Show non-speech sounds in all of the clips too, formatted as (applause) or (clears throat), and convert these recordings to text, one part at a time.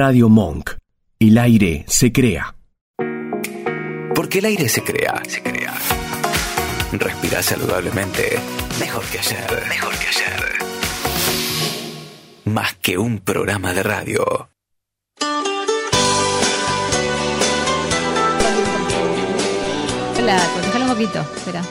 Radio Monk. El aire se crea. Porque el aire se crea, se crea. Respira saludablemente. Mejor que ayer, mejor que ayer. Más que un programa de radio. Hola, contestale un poquito. Espera,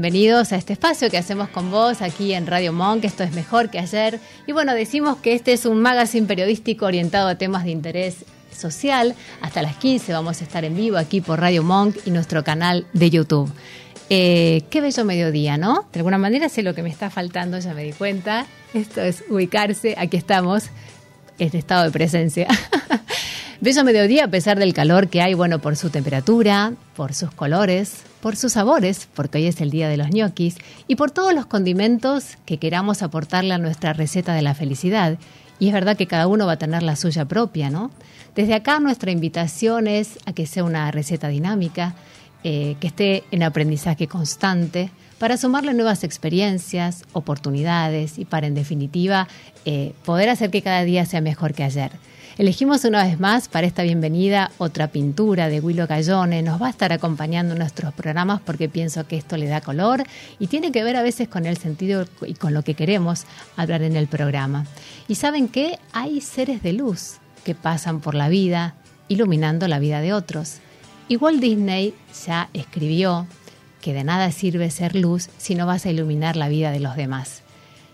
Bienvenidos a este espacio que hacemos con vos aquí en Radio Monk. Esto es mejor que ayer. Y bueno, decimos que este es un magazine periodístico orientado a temas de interés social. Hasta las 15 vamos a estar en vivo aquí por Radio Monk y nuestro canal de YouTube. Eh, qué bello mediodía, ¿no? De alguna manera sé lo que me está faltando, ya me di cuenta. Esto es ubicarse, aquí estamos, este estado de presencia. (laughs) bello mediodía a pesar del calor que hay, bueno, por su temperatura, por sus colores, por sus sabores, porque hoy es el día de los ñoquis, y por todos los condimentos que queramos aportarle a nuestra receta de la felicidad. Y es verdad que cada uno va a tener la suya propia, ¿no? Desde acá nuestra invitación es a que sea una receta dinámica, eh, que esté en aprendizaje constante, para sumarle nuevas experiencias, oportunidades y para, en definitiva, eh, poder hacer que cada día sea mejor que ayer. Elegimos una vez más para esta bienvenida otra pintura de Willow Gallone. Nos va a estar acompañando en nuestros programas porque pienso que esto le da color y tiene que ver a veces con el sentido y con lo que queremos hablar en el programa. Y saben que hay seres de luz que pasan por la vida iluminando la vida de otros. Y Walt Disney ya escribió que de nada sirve ser luz si no vas a iluminar la vida de los demás.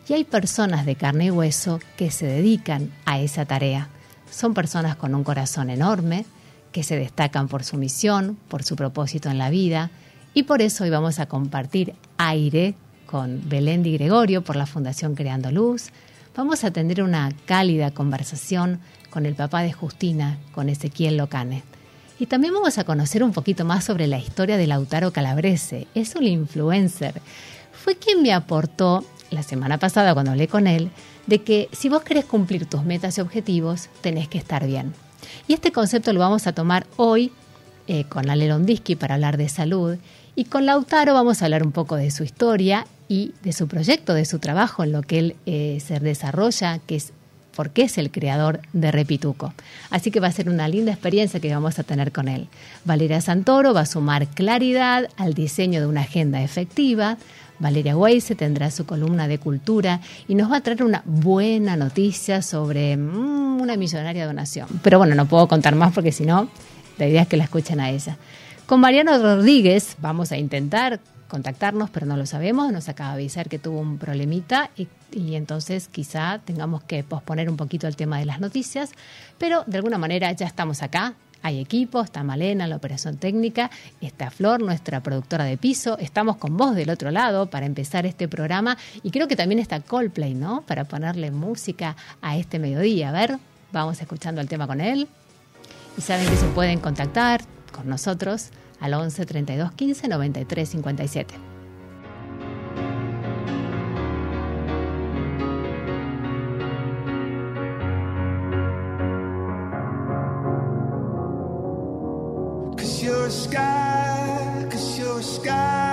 Y hay personas de carne y hueso que se dedican a esa tarea. Son personas con un corazón enorme, que se destacan por su misión, por su propósito en la vida, y por eso hoy vamos a compartir aire con Belén Di Gregorio por la Fundación Creando Luz. Vamos a tener una cálida conversación con el papá de Justina, con Ezequiel Locane. Y también vamos a conocer un poquito más sobre la historia de Lautaro Calabrese. Es un influencer. Fue quien me aportó la semana pasada cuando hablé con él de que si vos querés cumplir tus metas y objetivos, tenés que estar bien. Y este concepto lo vamos a tomar hoy eh, con Ale Londisky para hablar de salud y con Lautaro vamos a hablar un poco de su historia y de su proyecto, de su trabajo, en lo que él eh, se desarrolla, que es porque es el creador de Repituco. Así que va a ser una linda experiencia que vamos a tener con él. Valeria Santoro va a sumar claridad al diseño de una agenda efectiva, Valeria Weise tendrá su columna de cultura y nos va a traer una buena noticia sobre mm, una millonaria donación. Pero bueno, no puedo contar más porque si no, la idea es que la escuchen a ella. Con Mariano Rodríguez vamos a intentar contactarnos, pero no lo sabemos. Nos acaba de avisar que tuvo un problemita y, entonces quizá tengamos que posponer un poquito el tema de las noticias, pero de alguna manera ya estamos acá. Hay equipo, está Malena, la operación técnica, está Flor, nuestra productora de piso. Estamos con vos del otro lado para empezar este programa y creo que también está Coldplay, ¿no? Para ponerle música a este mediodía. A ver, vamos escuchando el tema con él. Y saben que se pueden contactar con nosotros al 11 32 15 93 57. You're a sky, cause you're a sky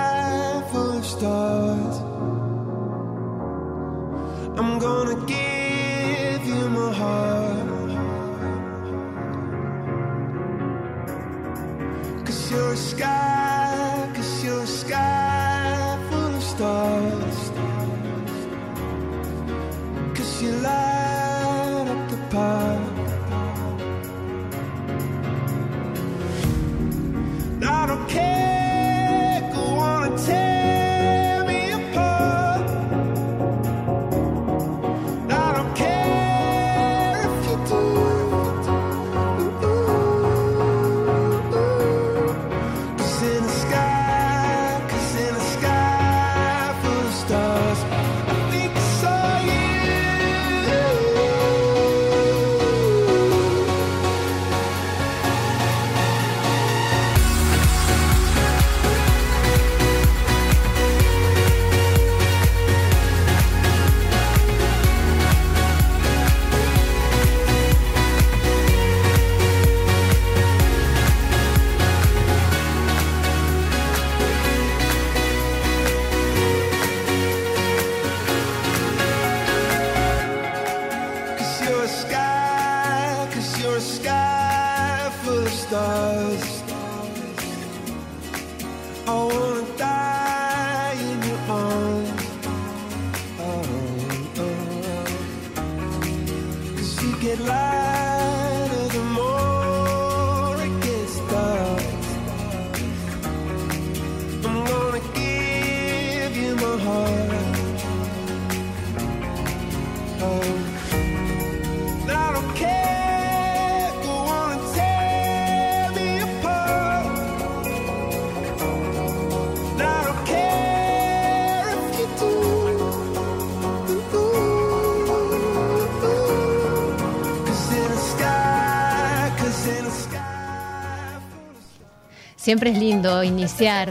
Siempre es lindo iniciar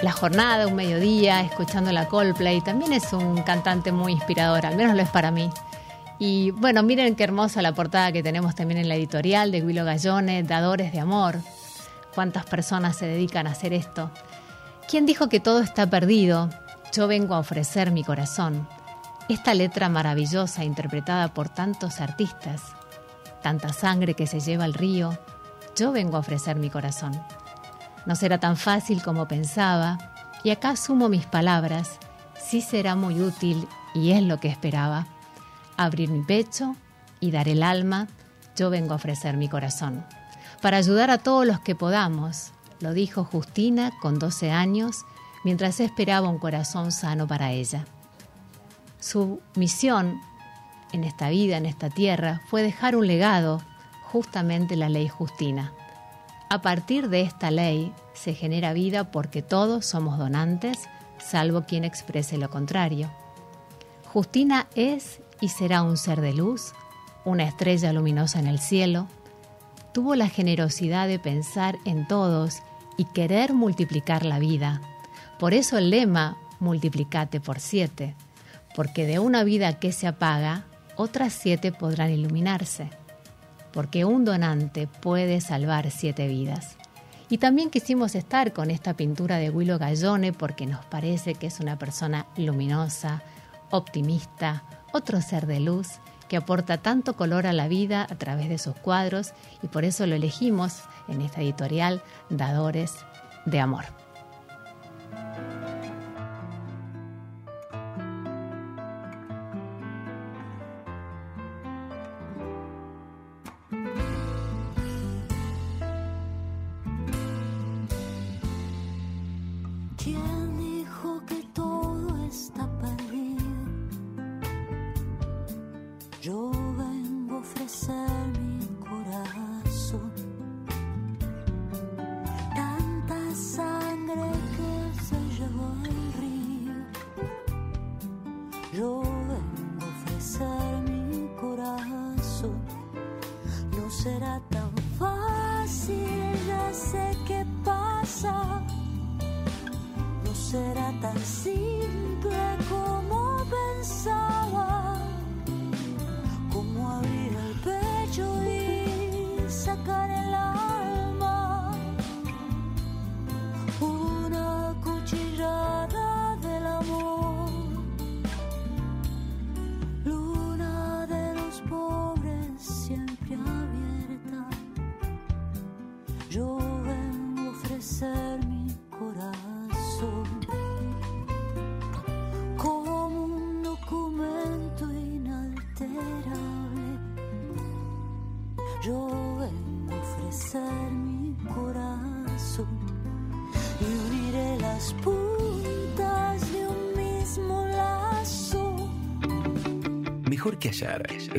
la jornada, un mediodía, escuchando la Coldplay. También es un cantante muy inspirador, al menos lo es para mí. Y bueno, miren qué hermosa la portada que tenemos también en la editorial de Willow Gallone, Dadores de Amor. ¿Cuántas personas se dedican a hacer esto? ¿Quién dijo que todo está perdido? Yo vengo a ofrecer mi corazón. Esta letra maravillosa interpretada por tantos artistas. Tanta sangre que se lleva al río. Yo vengo a ofrecer mi corazón. No será tan fácil como pensaba, y acá sumo mis palabras. Sí será muy útil, y es lo que esperaba. Abrir mi pecho y dar el alma, yo vengo a ofrecer mi corazón. Para ayudar a todos los que podamos, lo dijo Justina con 12 años, mientras esperaba un corazón sano para ella. Su misión en esta vida, en esta tierra, fue dejar un legado, justamente la ley Justina. A partir de esta ley se genera vida porque todos somos donantes, salvo quien exprese lo contrario. Justina es y será un ser de luz, una estrella luminosa en el cielo. Tuvo la generosidad de pensar en todos y querer multiplicar la vida. Por eso el lema, multiplicate por siete, porque de una vida que se apaga, otras siete podrán iluminarse porque un donante puede salvar siete vidas. Y también quisimos estar con esta pintura de Willow Gallone porque nos parece que es una persona luminosa, optimista, otro ser de luz que aporta tanto color a la vida a través de sus cuadros y por eso lo elegimos en esta editorial Dadores de Amor.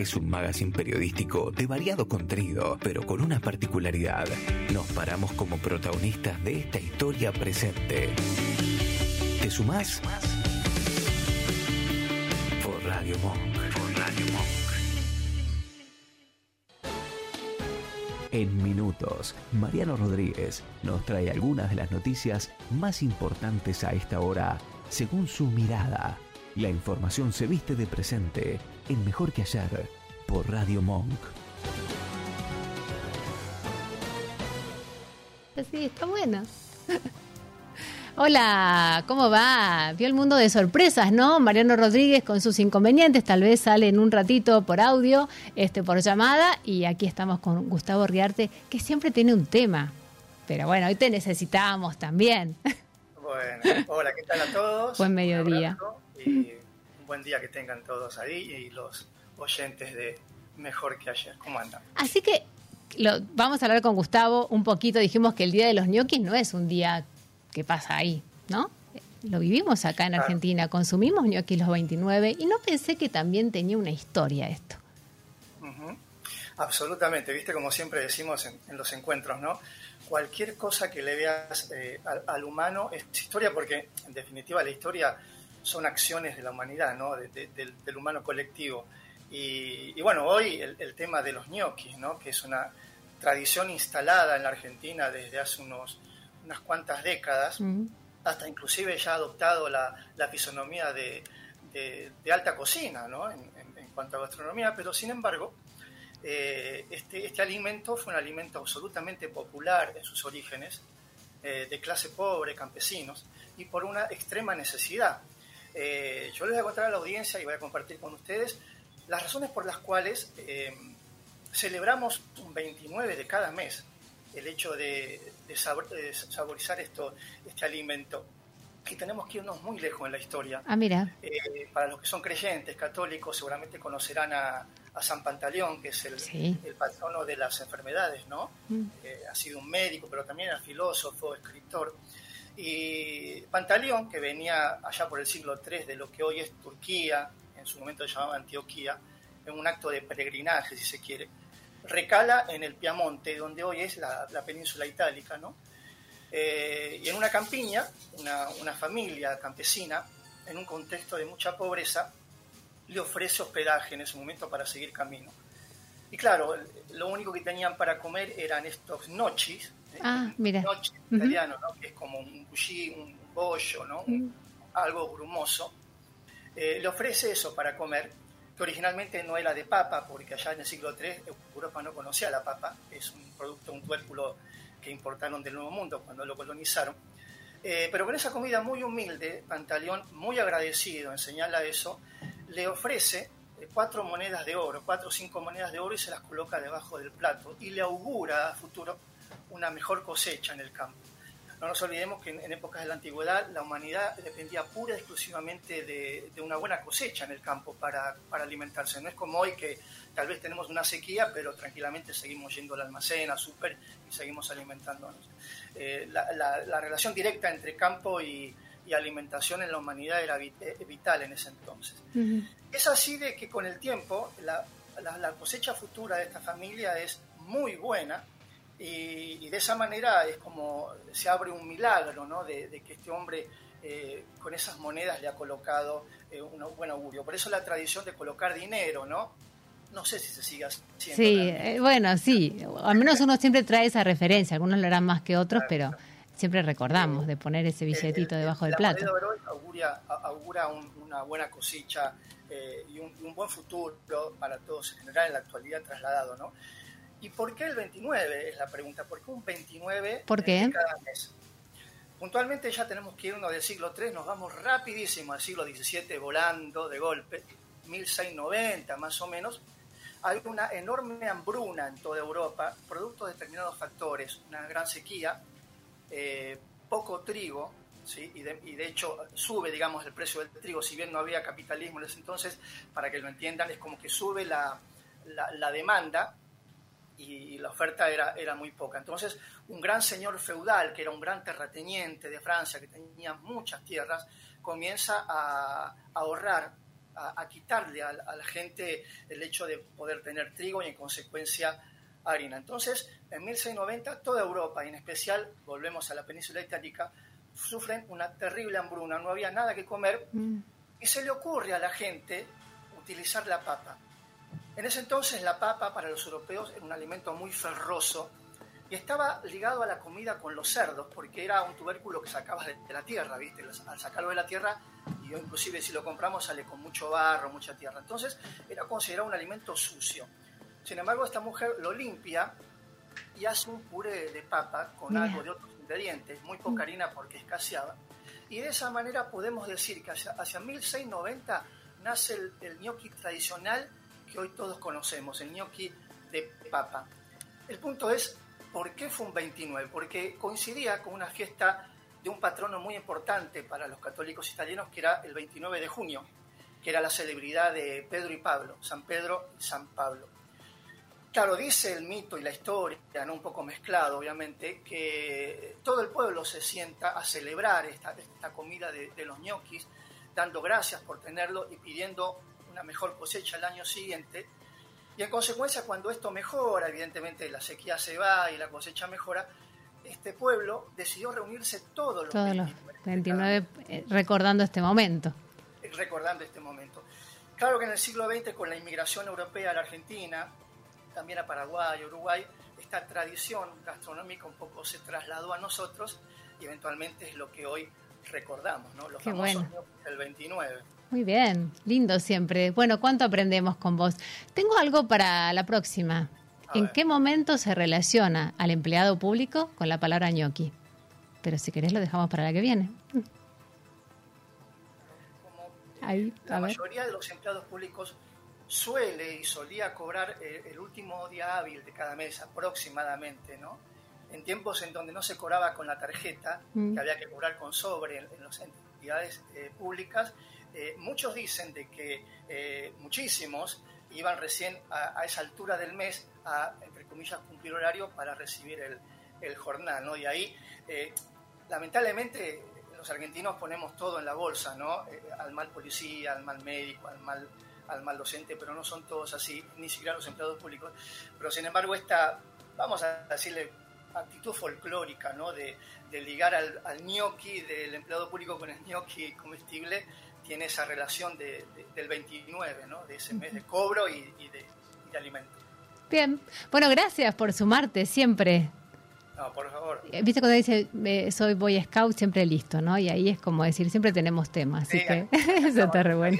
Es un magazine periodístico de variado contenido, pero con una particularidad. Nos paramos como protagonistas de esta historia presente. ¿Te sumás? Por Radio Monk. Por Radio Monk. En minutos, Mariano Rodríguez nos trae algunas de las noticias más importantes a esta hora, según su mirada. La información se viste de presente en Mejor que ayer por Radio Monk. Sí, está bueno. (laughs) Hola, ¿cómo va? Vio el mundo de sorpresas, ¿no? Mariano Rodríguez con sus inconvenientes, tal vez sale en un ratito por audio, este por llamada, y aquí estamos con Gustavo Riarte, que siempre tiene un tema. Pero bueno, hoy te necesitamos también. (laughs) Bueno, hola, ¿qué tal a todos? Buen mediodía. Un y un buen día que tengan todos ahí y los oyentes de Mejor que ayer. ¿Cómo andan? Así que lo, vamos a hablar con Gustavo un poquito. Dijimos que el Día de los ñoquis no es un día que pasa ahí, ¿no? Lo vivimos acá en Argentina, consumimos ñoquis los 29 y no pensé que también tenía una historia esto. Ujú. Absolutamente, viste como siempre decimos en, en los encuentros, ¿no? Cualquier cosa que le veas eh, al, al humano es historia porque en definitiva la historia son acciones de la humanidad, ¿no? De- de- del, del humano colectivo. Y, y bueno, hoy el, el tema de los ñoquis, ¿no? Que es una tradición instalada en la Argentina desde hace unos, unas cuantas décadas Mm. hasta inclusive ya ha adoptado la, la fisonomía de, de- de alta cocina, ¿no? En, en- en cuanto a gastronomía, pero sin embargo, eh, este, este alimento fue un alimento absolutamente popular en sus orígenes, eh, de clase pobre, campesinos, y por una extrema necesidad. Eh, yo les voy a contar a la audiencia y voy a compartir con ustedes las razones por las cuales eh, celebramos un 29 de cada mes el hecho de, de sabor- de saborizar esto, este alimento. Y tenemos que irnos muy lejos en la historia. Ah, mira. Eh, para los que son creyentes, católicos, seguramente conocerán a, a San Pantaleón, que es el, Sí. el patrono de las enfermedades, ¿no? Mm. Eh, ha sido un médico, pero también era filósofo, escritor. Y Pantaleón, que venía allá por el siglo III de lo que hoy es Turquía, en su momento se llamaba Antioquía, en un acto de peregrinaje, si se quiere, recala en el Piamonte, donde hoy es la, la península itálica, ¿no? Eh, y en una campiña, una, una familia campesina, en un contexto de mucha pobreza, le ofrece hospedaje en ese momento para seguir camino. Y claro, lo único que tenían para comer eran estos nochis, ¿eh? Ah, mira. nochi Ujú. italiano, ¿no? que es como un bullí, un bollo, ¿no? Un- algo grumoso. Eh, le ofrece eso para comer, que originalmente no era de papa, porque allá en el siglo III Europa no conocía la papa, es un producto, un tubérculo que importaron del Nuevo Mundo cuando lo colonizaron. Eh, pero con esa comida muy humilde, Pantaleón, muy agradecido en señala eso, le ofrece eh, cuatro monedas de oro, cuatro o cinco monedas de oro y se las coloca debajo del plato y le augura a futuro una mejor cosecha en el campo. No nos olvidemos que en, en épocas de la antigüedad la humanidad dependía pura y exclusivamente de, de una buena cosecha en el campo para, para alimentarse. No es como hoy que tal vez tenemos una sequía, pero tranquilamente seguimos yendo al almacén, al súper y seguimos alimentándonos. Eh, la, la- la relación directa entre campo y, y alimentación en la humanidad era eh, vital en ese entonces. Es así de que con el tiempo la, la- la cosecha futura de esta familia es muy buena y, y de esa manera es como se abre un milagro, ¿no? De, de que este hombre eh, con esas monedas le ha colocado eh, un buen augurio. Por eso la tradición de colocar dinero, ¿no? No sé si se sigue haciendo. Sí, eh, bueno, sí. Al menos uno siempre trae esa referencia. Algunos lo harán más que otros, pero siempre recordamos de poner ese billetito El- el- debajo del la plato. moneda de oro auguria, a- augura un- una buena cosecha eh, y un, un buen futuro para todos en general en la actualidad trasladado, ¿no? ¿Y por qué el 29? Es la pregunta. ¿Por qué un 29 ¿Por qué? de cada mes? Puntualmente ya tenemos que irnos del siglo III, nos vamos rapidísimo al siglo XVII volando de golpe, 1690 más o menos. Hay una enorme hambruna en toda Europa, producto de determinados factores, una gran sequía, eh, poco trigo, ¿sí? y, de, y de hecho sube, digamos, el precio del trigo, si bien no había capitalismo en ese entonces, para que lo entiendan, es como que sube la, la, la demanda y, la oferta era, era muy poca. Entonces, un gran señor feudal, que era un gran terrateniente de Francia, que tenía muchas tierras, comienza a, a ahorrar, a, a quitarle a, a la gente el hecho de poder tener trigo y en consecuencia harina. Entonces, en 1690, toda Europa, y en especial, volvemos a la península itálica, sufren una terrible hambruna, no había nada que comer, Mm. y se le ocurre a la gente utilizar la papa. En ese entonces la papa para los europeos era un alimento muy ferroso y estaba ligado a la comida con los cerdos, porque era un tubérculo que sacabas de, de la tierra, ¿viste? Al sacarlo de la tierra, y inclusive si lo compramos sale con mucho barro, mucha tierra. Entonces era considerado un alimento sucio. Sin embargo, esta mujer lo limpia y hace un puré de papa con Mira. algo de otros ingredientes, muy poca harina porque escaseaba. Y de esa manera podemos decir que hacia, hacia 1690 nace el, el gnocchi tradicional que hoy todos conocemos, el gnocchi de papa. El punto es, ¿por qué fue un 29? Porque coincidía con una fiesta de un patrono muy importante para los católicos italianos, que era el 29 de junio, que era la celebridad de Pedro y Pablo, San Pedro y San Pablo. Claro, dice el mito y la historia, ¿no? un poco mezclado obviamente, que todo el pueblo se sienta a celebrar esta, comida de, de los ñoquis, dando gracias por tenerlo y pidiendo una mejor cosecha el año siguiente. Y en consecuencia, cuando esto mejora, evidentemente la sequía se va y la cosecha mejora, este pueblo decidió reunirse todos los Todos los 29 29 eh, recordando este momento. recordando este momento. Claro que en el siglo XX, con la inmigración europea a la Argentina, también a Paraguay, Uruguay, esta tradición gastronómica un poco se trasladó a nosotros y eventualmente es lo que hoy recordamos, ¿no? Los Qué famosos bueno. del 29. Muy bien, lindo siempre. Bueno, ¿cuánto aprendemos con vos? Tengo algo para la próxima. A ¿En ver. qué momento se relaciona al empleado público con la palabra ñoqui? Pero si querés lo dejamos para la que viene. Como Ahí, la ver. mayoría de los empleados públicos suele y solía cobrar eh, el último día hábil de cada mes aproximadamente, ¿no? En tiempos en donde no se cobraba con la tarjeta, Mm. que había que cobrar con sobre en, en las entidades eh, públicas, eh, muchos dicen de que eh, muchísimos iban recién a, esa altura del mes a, entre comillas, cumplir horario para recibir el, el jornal, ¿no? Y ahí, eh, lamentablemente, los argentinos ponemos todo en la bolsa, ¿no? Al mal policía, al mal médico, al mal, al mal docente, pero no son todos así, ni siquiera los empleados públicos. Pero sin embargo, esta, vamos a decirle, actitud folclórica, ¿no? De, de ligar al, al gnocchi del empleado público con el gnocchi comestible, tiene esa relación de, de- del 29, ¿no? De ese mes de cobro y, y de, y de alimento. Bien. Bueno, gracias por sumarte siempre. No, por favor. Eh, Viste cuando dice eh, soy Boy Scout, siempre listo, ¿no? Y ahí es como decir, siempre tenemos temas. Así que (laughs) eso está re bueno.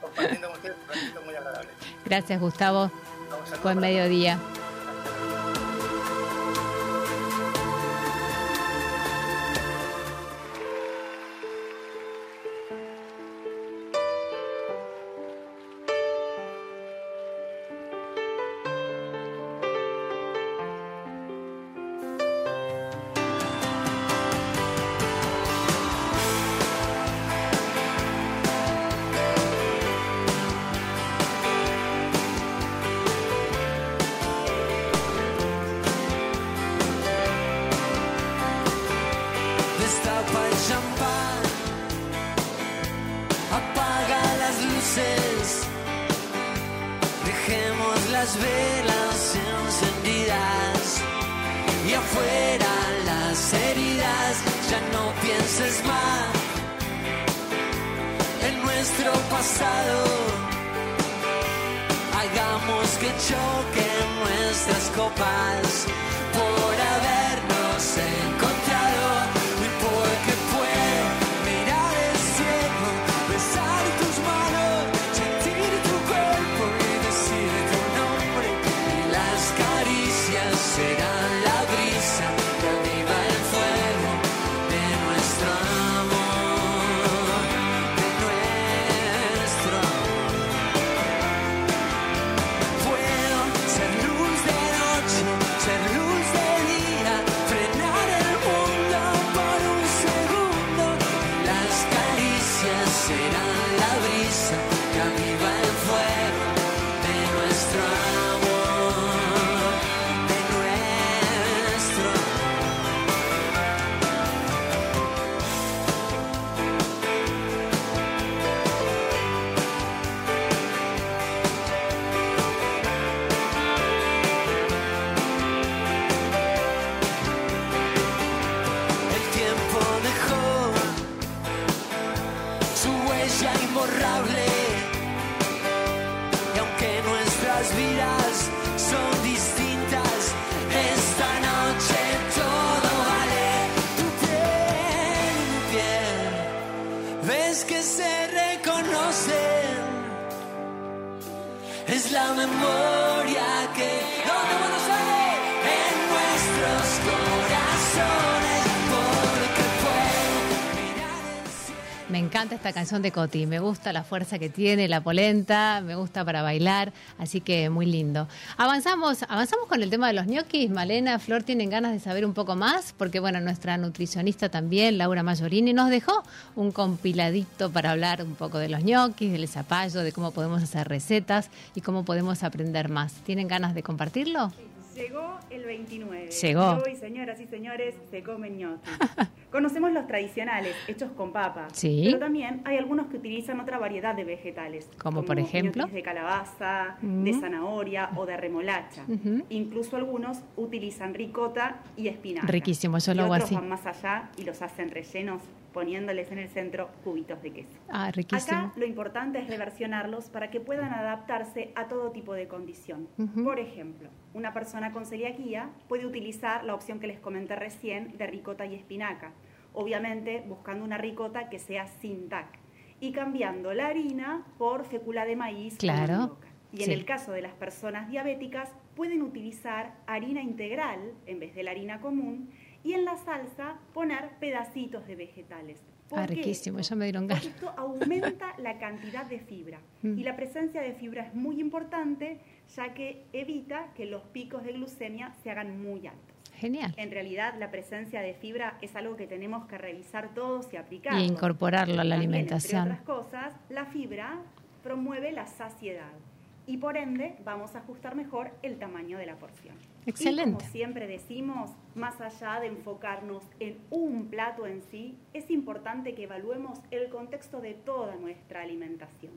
Compartiendo con ustedes un muy agradable. Gracias, Gustavo. Buen mediodía. Esta canción de Coti, me gusta la fuerza que tiene, la polenta, me gusta para bailar, así que muy lindo. Avanzamos, avanzamos con el tema de los ñoquis. Malena, Flor tienen ganas de saber un poco más, porque bueno, nuestra nutricionista también, Laura Mayorini, nos dejó un compiladito para hablar un poco de los ñoquis, del zapallo, de cómo podemos hacer recetas y cómo podemos aprender más. ¿Tienen ganas de compartirlo? Llegó el 29. Llegó. Y hoy, señoras y señores, se comen ñoquis. (laughs) Conocemos los tradicionales, hechos con papa. Sí. Pero también hay algunos que utilizan otra variedad de vegetales. Como por ejemplo? de calabaza, de zanahoria o de remolacha. Ujú. Incluso algunos utilizan ricota y espinaca. Riquísimo, yo y lo hago otros así. van más allá y los hacen rellenos poniéndoles en el centro cubitos de queso. Ah, riquísimo. Acá lo importante es reversionarlos para que puedan adaptarse a todo tipo de condición. Por ejemplo, una persona con celiaquía puede utilizar la opción que les comenté recién de ricota y espinaca, obviamente buscando una ricota que sea sin TAC y cambiando la harina por fécula de maíz Claro. Y en sí. el caso de las personas diabéticas pueden utilizar harina integral en vez de la harina común y en la salsa poner pedacitos de vegetales. ¿Por Ah, riquísimo, ya me dieron ganas. esto aumenta la cantidad de fibra Mm. y la presencia de fibra es muy importante ya que evita que los picos de glucemia se hagan muy altos. Genial. En realidad la presencia de fibra es algo que tenemos que revisar todos y aplicarlo. Y incorporarlo a la También, alimentación. Entre otras cosas, la fibra promueve la saciedad y por ende vamos a ajustar mejor el tamaño de la porción. Y Excelente. como siempre decimos, más allá de enfocarnos en un plato en sí, es importante que evaluemos el contexto de toda nuestra alimentación.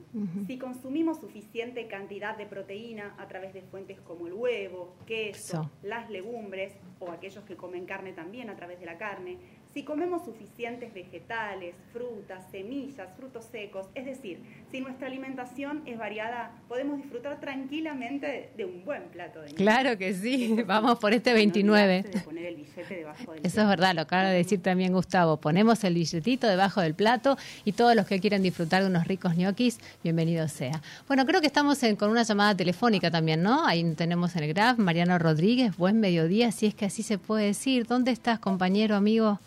Si consumimos suficiente cantidad de proteína a través de fuentes como el huevo, queso, Eso. las legumbres o aquellos que comen carne también a través de la carne, si comemos suficientes vegetales, frutas, semillas, frutos secos, es decir, si nuestra alimentación es variada, podemos disfrutar tranquilamente de un buen plato de Claro que sí, vamos por este no 29. olvidarse de poner el billete debajo del Eso es verdad, lo acaba de decir también Gustavo. Ponemos el billetito debajo del plato y todos los que quieran disfrutar de unos ricos ñoquis, bienvenido sea. Bueno, creo que estamos en- con una llamada telefónica también, ¿no? Ahí tenemos en el graph Mariano Rodríguez, buen mediodía, si es que así se puede decir. ¿Dónde estás, compañero, amigo?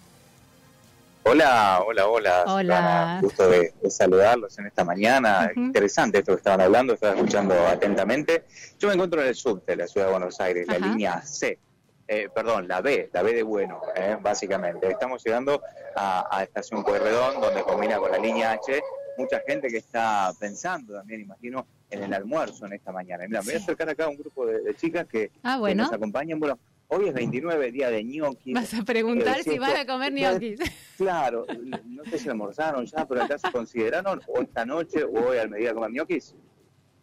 Hola, hola, hola. Hola. Gusto de, de saludarlos en esta mañana. Interesante esto que estaban hablando, estaba escuchando atentamente. Yo me encuentro en el sur de la ciudad de Buenos Aires, la línea C. Eh, perdón, la B, la B de Bueno, eh, básicamente. Estamos llegando a, a Estación Pueyrredón, donde combina con la línea H. Mucha gente que está pensando también, imagino, en el almuerzo en esta mañana. Mira, me voy a acercar acá a un grupo de, de chicas que, Ah, que bueno. nos acompañan. Bueno, hoy es 29, día de ñoquis. Vas a preguntar Eh, si van a comer ñoquis. (laughs) Claro, no sé si almorzaron ya, pero acá se consideraron o esta noche o hoy al mediodía comer ñoquis.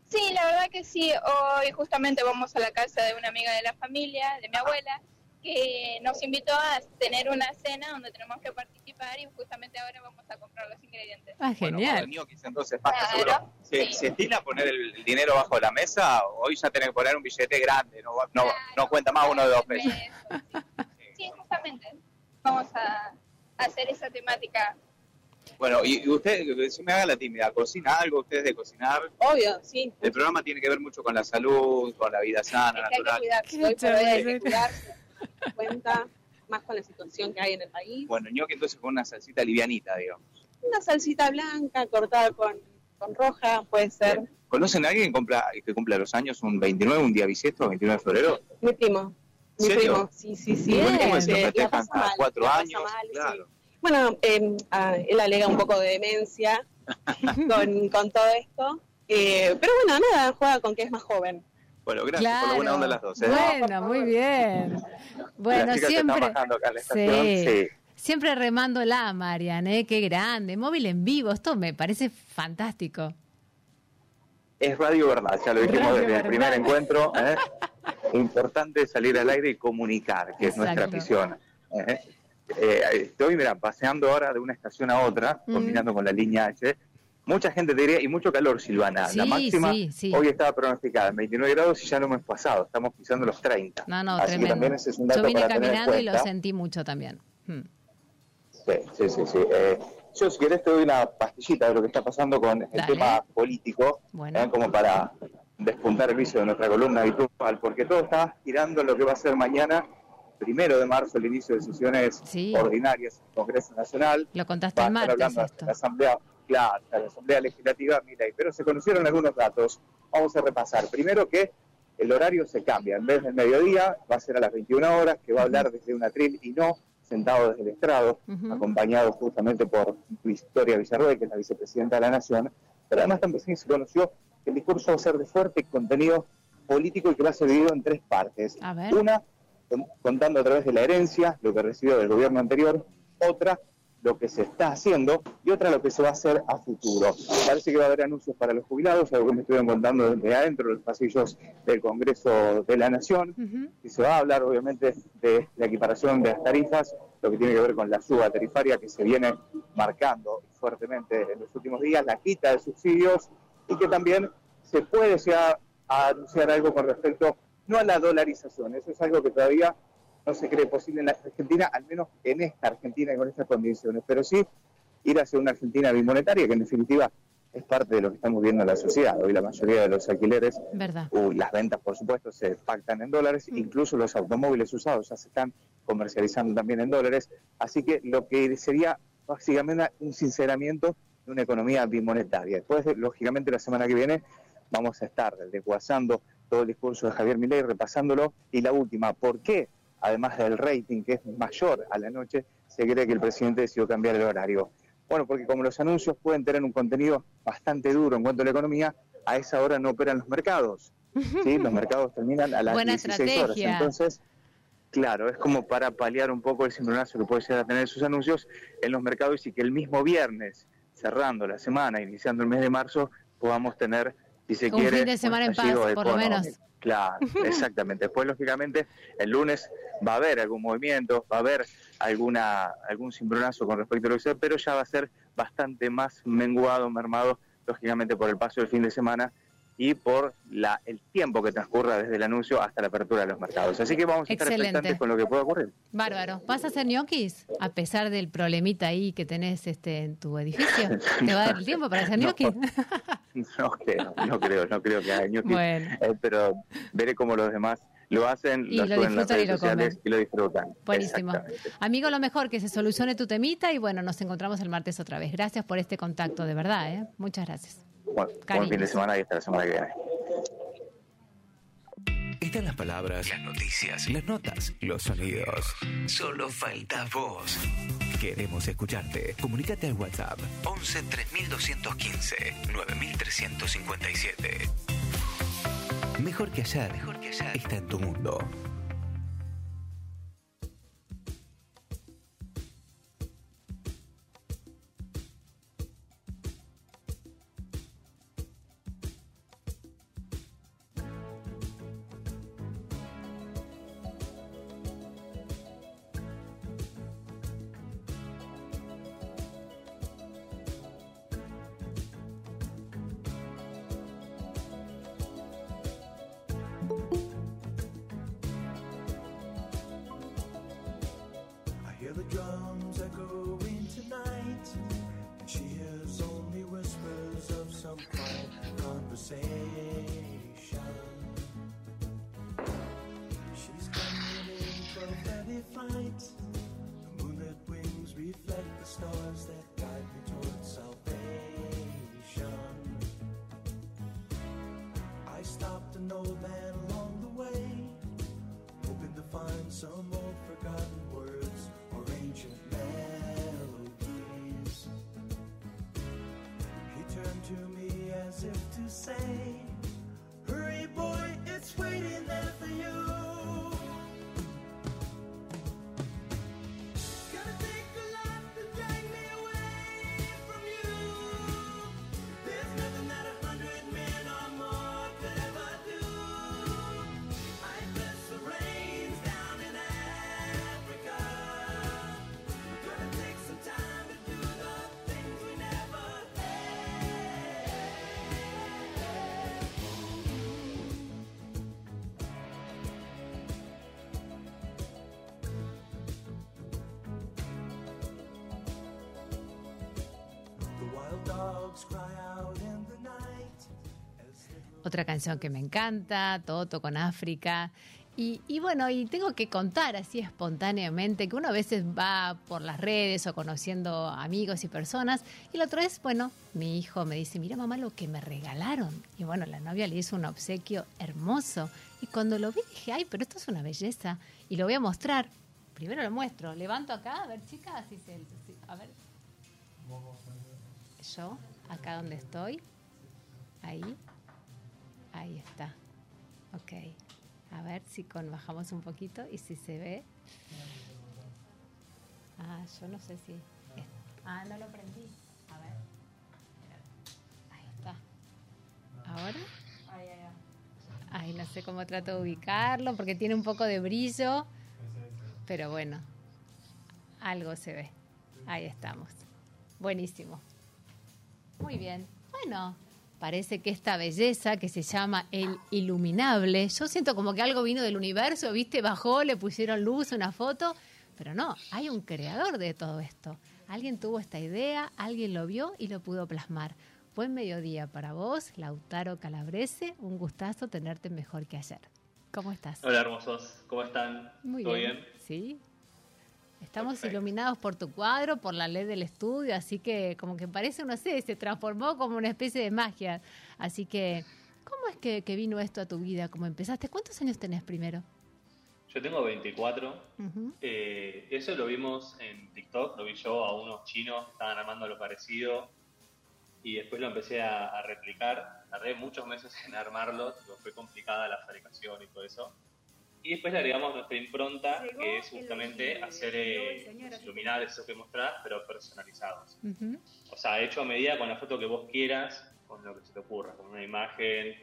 Sí, la verdad que sí. Hoy justamente vamos a la casa de una amiga de la familia, de mi abuela, que nos invitó a tener una cena donde tenemos que participar y justamente ahora vamos a comprar los ingredientes. Ah, Bueno, genial. ñoquis, entonces, pasta, Claro, seguro. Si, sí. si estila poner el, el dinero bajo la mesa, hoy ya tenés que poner un billete grande, no, va- no, Claro, no cuenta más uno de dos pesos. Sí, Sí, justamente. Vamos a hacer esa temática. Bueno, y, y usted, si me haga la tímida, ¿cocina algo ustedes de cocinar? Obvio, sí. El programa tiene que ver mucho con la salud, con la vida sana, Es que hay que natural. cuidarse. Hoy por hoy hay que cuidarse. Cuenta más con la situación que hay en el país. Bueno, ñoqui entonces con una salsita livianita, digamos. Una salsita blanca cortada con, con roja, puede ser. ¿Conocen a alguien que, cumpla, que cumpla los años un 29, un día bisiesto, 29 de febrero? Mi primo. Mi ¿Serio? primo, sí, sí, sí. Bien. Bueno, ¿cómo se festejan cada mal, cuatro años? mal, sí. claro. Bueno, eh, ah, él alega un poco de demencia (laughs) con, con todo esto. Eh, pero bueno, nada, juega con que es más joven. Bueno, gracias por la buena onda de las dos. ¿eh? Bueno, muy bien. Bueno, siempre. acá en la Sí. sí. Siempre remándola, Marian, ¿eh? Qué grande. Móvil en vivo, esto me parece fantástico. Es Radio Verdad, ya lo dijimos Radio desde el primer encuentro. ¿eh? Importante salir al aire y comunicar, que es nuestra misión. ¿eh? Eh, estoy, mira, paseando ahora de una estación a otra, Mm. combinando con la línea H. Mucha gente te diría, y mucho calor, Silvana. la máxima sí, sí. hoy estaba pronosticada en 29 grados y ya lo hemos pasado. Estamos pisando los 30. No, no, Así que también ese es un dato Yo vine para tener en caminando y lo sentí mucho también. Hmm. Sí, sí, sí. Eh, yo, si querés, te doy una pastillita de lo que está pasando con el Dale. tema político, Bueno. eh, como para despuntar el vicio de nuestra columna habitual, porque todo está girando en lo que va a ser mañana primero de marzo el inicio de sesiones Sí. ordinarias del Congreso Nacional. Lo contaste el martes hablando esto. de la Asamblea, la Asamblea Legislativa, Milei, pero se conocieron algunos datos. Vamos a repasar. Primero que el horario se cambia. En vez del mediodía va a ser a las 21 horas, que va a hablar desde un atril y no sentado desde el estrado, acompañado justamente por Victoria Villarroel, que es la vicepresidenta de la Nación. Pero además también se conoció que el discurso va a ser de fuerte contenido político y que va a ser dividido en tres partes. Una, con- contando a través de la herencia, lo que recibió del gobierno anterior. Otra, lo que se está haciendo. Y otra, lo que se va a hacer a futuro. Parece que va a haber anuncios para los jubilados, algo que me estuvieron contando desde adentro de los pasillos del Congreso de la Nación. Y se va a hablar, obviamente, de la equiparación de las tarifas, lo que tiene que ver con la suba tarifaria que se viene marcando fuertemente en los últimos días, la quita de subsidios y que también se puede llegar a anunciar algo con respecto no a la dolarización, eso es algo que todavía no se cree posible en la Argentina, al menos en esta Argentina y con estas condiciones, pero sí ir hacia una Argentina bimonetaria, que en definitiva es parte de lo que estamos viendo en la sociedad. Hoy la mayoría de los alquileres. Uy, las ventas, por supuesto, se pactan en dólares, incluso los automóviles usados ya se están comercializando también en dólares, así que lo que sería básicamente un sinceramiento de una economía bimonetaria. Después, lógicamente, la semana que viene vamos a estar desguazando todo el discurso de Javier Milei, repasándolo, y la última, ¿por qué, además del rating que es mayor a la noche, se cree que el presidente decidió cambiar el horario? Bueno, porque como los anuncios pueden tener un contenido bastante duro en cuanto a la economía, a esa hora no operan los mercados. ¿sí? Los mercados terminan a las Buena 16 horas. estrategia. Entonces, claro, es como para paliar un poco el cimbronazo que puede llegar a tener sus anuncios en los mercados y que el mismo viernes, cerrando la semana, iniciando el mes de marzo, podamos tener, si se Un quiere, fin de semana en paz, por lo menos. Claro, (laughs) exactamente. Después, lógicamente, el lunes va a haber algún movimiento, va a haber alguna algún cimbronazo con respecto a lo que sea, pero ya va a ser bastante más menguado, mermado, lógicamente, por el paso del fin de semana y por la el tiempo que transcurra desde el anuncio hasta la apertura de los mercados. Así que vamos a estar expectantes con lo que pueda ocurrir. Bárbaro. ¿Vas a hacer ñoquis? A pesar del problemita ahí que tenés este, en tu edificio. (laughs) ¿Te va a dar el tiempo para hacer ñoquis? No (laughs) creo, no creo, no creo que haya ñoquis, Bueno. eh, pero veré cómo los demás lo hacen, Y lo lo suben en las disfrutan y redes lo sociales comen. y lo disfrutan. Buenísimo. Amigo, lo mejor que se solucione tu temita y bueno, nos encontramos el martes otra vez. Gracias por este contacto, de verdad, ¿eh? Muchas gracias. Buen, buen fin de semana y hasta la semana que viene. Están las palabras, las noticias, las notas, los sonidos. Solo falta vos. Queremos escucharte. Comunícate al WhatsApp 11 3215 9357. Mejor que ayer. Mejor que ayer. Está en tu mundo. Otra canción que me encanta, Toto con África. Y, bueno, y tengo que contar así espontáneamente que uno a veces va por las redes o conociendo amigos y personas. Y la otra vez, bueno, mi hijo me dice, mira mamá lo que me regalaron. Y bueno, la novia le hizo un obsequio hermoso. Y cuando lo vi dije, ay, pero esto es una belleza. Y lo voy a mostrar. Primero lo muestro. Levanto acá, a ver chicas, si se, a ver. Yo, acá donde estoy. Ahí. Ahí está. Ok. A ver si con bajamos un poquito y si se ve. Ah, yo no sé si. es- Ah, no lo prendí. A ver. Ahí está. ¿Ahora? Ay, no sé cómo trato de ubicarlo porque tiene un poco de brillo. Pero bueno, algo se ve. Ahí estamos. Buenísimo. Muy bien. Bueno, parece que esta belleza que se llama el iluminable, yo siento como que algo vino del universo, viste, bajó, le pusieron luz, una foto, pero no, hay un creador de todo esto. Alguien tuvo esta idea, alguien lo vio y lo pudo plasmar. Buen mediodía para vos, Lautaro Calabrese. Un gustazo tenerte mejor que ayer. ¿Cómo estás? Hola hermosos, ¿cómo están? Muy ¿Todo bien. bien? Sí. Estamos Perfecto. iluminados por tu cuadro, por la ley del estudio, así que como que parece, no sé, se transformó como una especie de magia. Así que, ¿cómo es que, que vino esto a tu vida? ¿Cómo empezaste? ¿Cuántos años tenés primero? Yo tengo 24. Ujú. Eh, eso lo vimos en TikTok, lo vi yo a unos chinos que estaban armando lo parecido y después lo empecé a, a replicar. Tardé muchos meses en armarlo, fue complicada la fabricación y todo eso. Y después le agregamos nuestra impronta, Llegó que es el justamente hacer el eh, señor, los así luminares, esos que mostrás, pero personalizados. O sea, hecho a medida con la foto que vos quieras, con lo que se te ocurra, con una imagen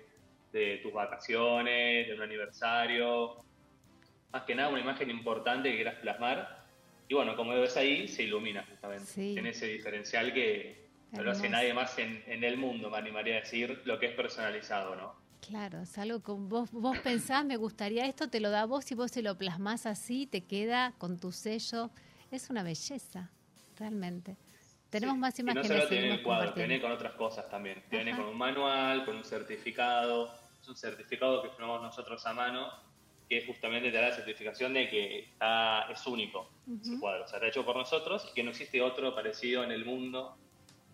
de tus vacaciones, de un aniversario, más que nada una imagen importante que quieras plasmar. Y bueno, como ves ahí, se ilumina justamente. Sí. Tiene ese diferencial que no lo hace nadie más en, en el mundo, me animaría a decir, lo que es personalizado, ¿no? Claro, es algo que vos, vos pensás, me gustaría esto, te lo da vos y vos se lo plasmás así, te queda con tu sello. Es una belleza, realmente. Tenemos más Y no imágenes. solo tiene seguimos el cuadro, compartiendo. viene con otras cosas también. Viene Ajá. con un manual, con un certificado. Es un certificado que firmamos nosotros a mano, que justamente te da la certificación de que está, es único ese Ujú. cuadro. O sea, está hecho por nosotros y que no existe otro parecido en el mundo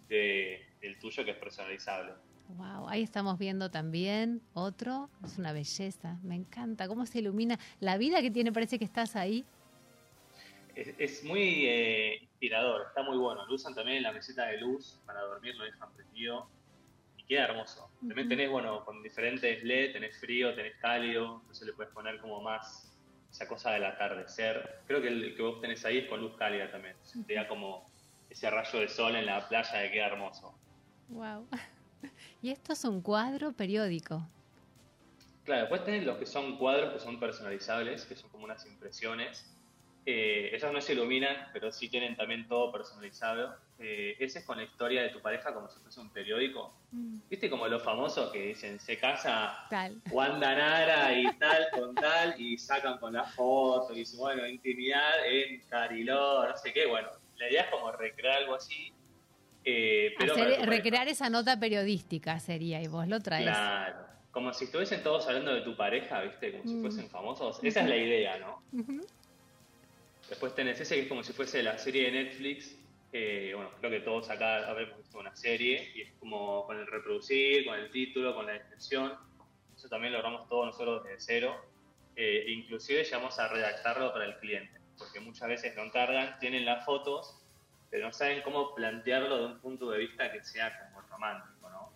de, del tuyo que es personalizable. Wow, ahí estamos viendo también otro, es una belleza, me encanta cómo se ilumina la vida que tiene, parece que estás ahí. Es, es muy eh, inspirador, está muy bueno. Lo usan también en la mesita de luz para dormir, lo dejan prendido y queda hermoso. También tenés, bueno, con diferentes LED, tenés frío, tenés cálido, entonces le puedes poner como más esa cosa del atardecer. Creo que el que vos tenés ahí es con luz cálida también, te da como ese rayo de sol en la playa que queda hermoso. Wow. (laughs) Y esto es un cuadro periódico. Claro, después tenés los que son cuadros que son personalizables, que son como unas impresiones. Eh, esos no se iluminan, pero sí tienen también todo personalizado. Eh, ese es con la historia de tu pareja como si fuese un periódico. ¿Viste como los famosos que dicen se casa Tal. Wanda Nara y tal con tal y sacan con la foto y dicen, bueno, intimidad en Cariló, no sé qué. Bueno, la idea es como recrear algo así. Eh, pero Hacer- recrear esa nota periodística sería y vos lo traes. Claro. Como si estuviesen todos hablando de tu pareja, ¿viste? Como si Mm. fuesen famosos. Esa es la idea, ¿no? Después tenés ese que es como si fuese la serie de Netflix. eh, bueno, creo que todos acá habremos visto una serie y es como con el reproducir, con el título, con la descripción. Eso también lo logramos todos nosotros desde cero. Eh, inclusive llegamos a redactarlo para el cliente, porque muchas veces lo encargan, tienen las fotos, pero no saben cómo plantearlo de un punto de vista que sea como romántico, ¿no?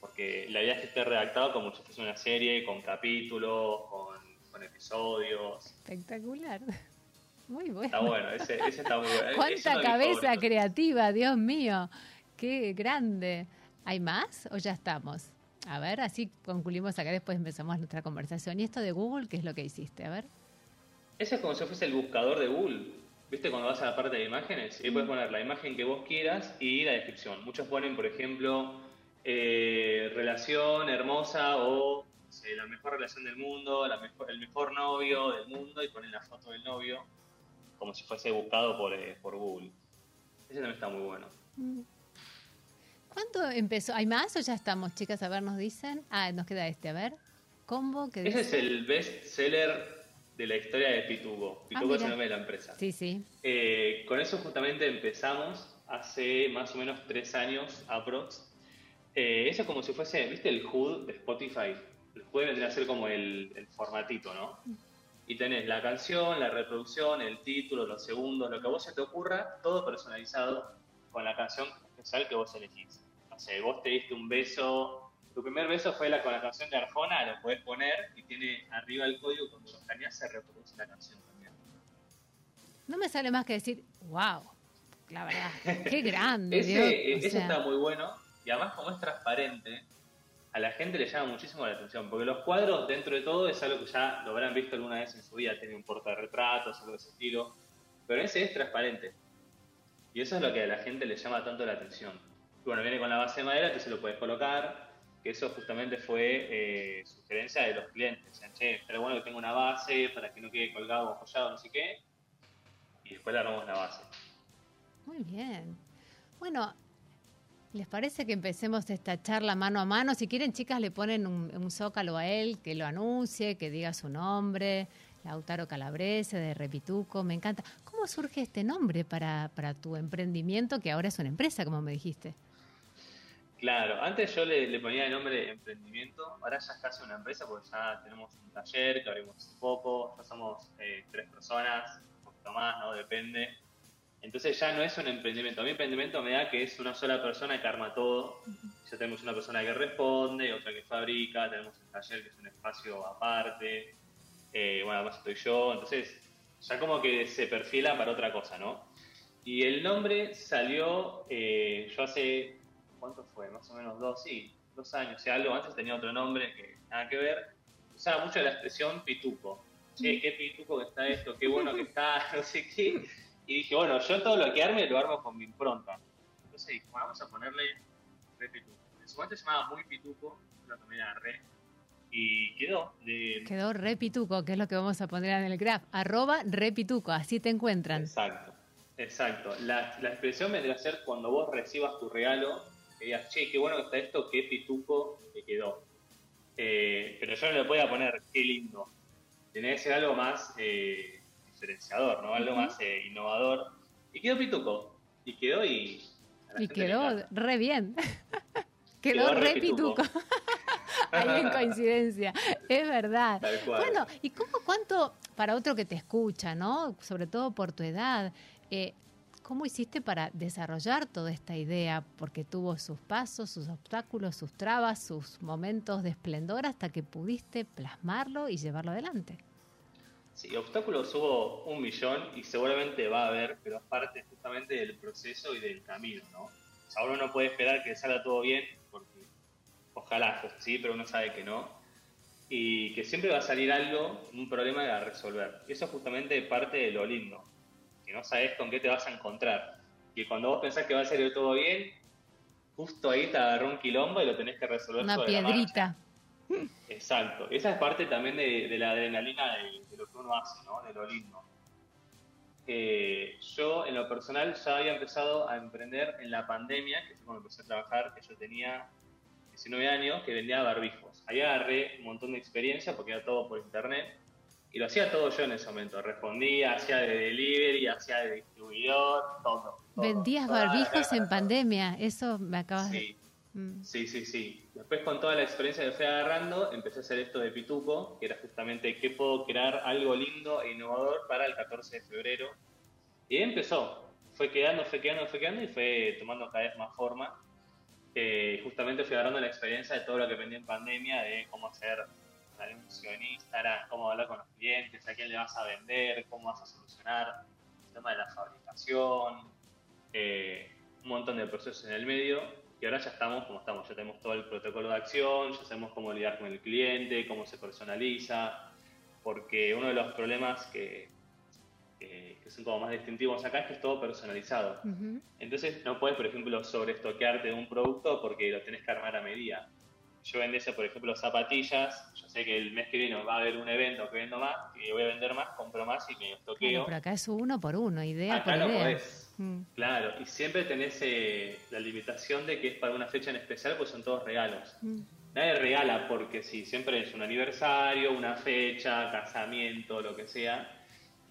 Porque la idea es que esté redactado como si fuese una serie, con capítulos, con, con episodios. Espectacular. (laughs) Muy bueno. Está bueno, ese, ese está muy bueno. Cuánta cabeza creativa, Dios mío. Qué grande. ¿Hay más o ya estamos? A ver, así concluimos acá, después empezamos nuestra conversación. ¿Y esto de Google, qué es lo que hiciste? A ver. Ese es como si fuese el buscador de Google. ¿Viste cuando vas a la parte de imágenes? Y ahí puedes poner la imagen que vos quieras y la descripción. Muchos ponen, por ejemplo, eh, relación hermosa o no sé, la mejor relación del mundo, la mejor, el mejor novio del mundo y ponen la foto del novio como si fuese buscado por, eh, por Google. Ese también está muy bueno. ¿Cuánto empezó? ¿Hay más o ya estamos, chicas? A ver, nos dicen. Ah, nos queda este, a ver. Combo que Ese dice. es el best seller de la historia de Pituco. Pituco Ah, es el nombre de la empresa. Sí, sí. Eh, con eso justamente empezamos hace más o menos tres años, aprox. Eh, eso es como si fuese, ¿viste el HUD de Spotify? El HUD vendría a ser como el, el formatito, ¿no? Y tenés la canción, la reproducción, el título, los segundos, lo que a vos se te ocurra, todo personalizado con la canción especial que vos elegís. No sé, vos te diste un beso, tu primer beso fue la, con la canción de Arjona, lo podés poner y tiene arriba el código, cuando lo escaneás se reproduce la canción también. No me sale más que decir, wow, la verdad, qué (laughs) grande. Ese, Dios, eh, ese sea, está muy bueno y además como es transparente, a la gente le llama muchísimo la atención, porque los cuadros dentro de todo es algo que ya lo habrán visto alguna vez en su vida, tiene un portarretratos, algo de ese estilo, pero ese es transparente. Y eso es lo que a la gente le llama tanto la atención. Y bueno, viene con la base de madera, que se lo puedes colocar, que eso justamente fue eh, sugerencia de los clientes. Pero bueno que tenga una base para que no quede colgado o apoyado, no sé qué. Y después le armamos la base. Muy bien. Bueno, ¿les parece que empecemos esta charla mano a mano? Si quieren, chicas, le ponen un, un zócalo a él, que lo anuncie, que diga su nombre. Lautaro Calabrese, de Repituco, me encanta. ¿Cómo surge este nombre para, para tu emprendimiento, que ahora es una empresa, como me dijiste? Claro, antes yo le, le ponía el nombre emprendimiento, ahora ya es casi una empresa porque ya tenemos un taller que abrimos hace poco, ya somos eh, tres personas, un poquito más, ¿no? Depende. Entonces ya no es un emprendimiento. A mi emprendimiento me da que es una sola persona que arma todo. Ya tenemos una persona que responde, otra que fabrica, tenemos el taller que es un espacio aparte. Eh, bueno, además estoy yo. Entonces ya como que se perfila para otra cosa, ¿no? Y el nombre salió, eh, yo hace, ¿cuánto fue? Más o menos dos, sí, dos años, o sea, algo antes tenía otro nombre que nada que ver. Usaba mucho la expresión pituco. Che, qué pituco que está esto, qué bueno que está, (laughs) no sé qué. Y dije, bueno, yo todo lo que arme lo armo con mi impronta. Entonces dije, bueno, vamos a ponerle re pituco. En su momento se llamaba muy pituco, lo tomé de re. Y quedó. De, Quedó Repituco, que es lo que vamos a poner en el graph. Arroba Repituco, así te encuentran. Exacto, exacto. La, la expresión vendría a ser cuando vos recibas tu regalo, que digas, che, qué bueno que está esto, qué pituco te quedó. Eh, pero yo no le podía poner qué lindo. Tenía que ser algo más eh, diferenciador, ¿no? Algo más eh, innovador. Y quedó pituco. Y quedó y. Y le quedó re bien. (laughs) quedó Quedó re re pituco. (laughs) Ahí en coincidencia, es verdad. Bueno, ¿y cómo cuánto, para otro que te escucha, ¿no? Sobre todo por tu edad, eh, ¿cómo hiciste para desarrollar toda esta idea? Porque tuvo sus pasos, sus obstáculos, sus trabas, sus momentos de esplendor hasta que pudiste plasmarlo y llevarlo adelante. Sí, obstáculos hubo un millón y seguramente va a haber, pero es parte justamente del proceso y del camino, ¿no? O sea, uno no puede esperar que salga todo bien, porque ojalá, pues, sí, pero uno sabe que no. Y que siempre va a salir algo, un problema a resolver. Y eso es justamente parte de lo lindo, que no sabes con qué te vas a encontrar. Y cuando vos pensás que va a salir todo bien, justo ahí te agarró un quilombo y lo tenés que resolver Una sobre la marcha. piedrita. Exacto. Esa es parte también de, de la adrenalina de, de lo que uno hace, ¿no? De lo lindo. Eh, yo, en lo personal, ya había empezado a emprender en la pandemia, que fue cuando empecé a trabajar, que yo tenía 19 años, que vendía barbijos. Ahí agarré un montón de experiencia porque era todo por internet. Y lo hacía todo yo en ese momento. Respondía, hacía de delivery, hacía de distribuidor, todo. todo. Vendías barbijos en pandemia, eso me acabas Sí. de... Mm. Sí, sí, sí. Después con toda la experiencia que fui agarrando, empecé a hacer esto de Pituco, que era justamente qué puedo crear algo lindo e innovador para el 14 de febrero. Y ahí empezó. Fue quedando, fue quedando, fue quedando y fue tomando cada vez más forma. Eh, justamente fui agarrando la experiencia de todo lo que aprendí en pandemia, de cómo hacer en Instagram, cómo hablar con los clientes, a quién le vas a vender, cómo vas a solucionar el tema de la fabricación, eh, un montón de procesos en el medio y ahora ya estamos como estamos, ya tenemos todo el protocolo de acción, ya sabemos cómo lidiar con el cliente, cómo se personaliza, porque uno de los problemas que, que, que son como más distintivos acá es que es todo personalizado. Entonces no puedes, por ejemplo, sobreestoquearte de un producto porque lo tenés que armar a medida. Yo vendiese, por ejemplo, zapatillas, yo sé que el mes que viene va a haber un evento que vendo más y voy a vender más, compro más y me Claro, estoqueo. pero acá es uno por uno, idea Acá por no idea. podés. Mm. Claro, y siempre tenés eh, la limitación de que es para una fecha en especial, pues son todos regalos. Mm. nadie regala porque sí, siempre es un aniversario, una fecha, casamiento, lo que sea.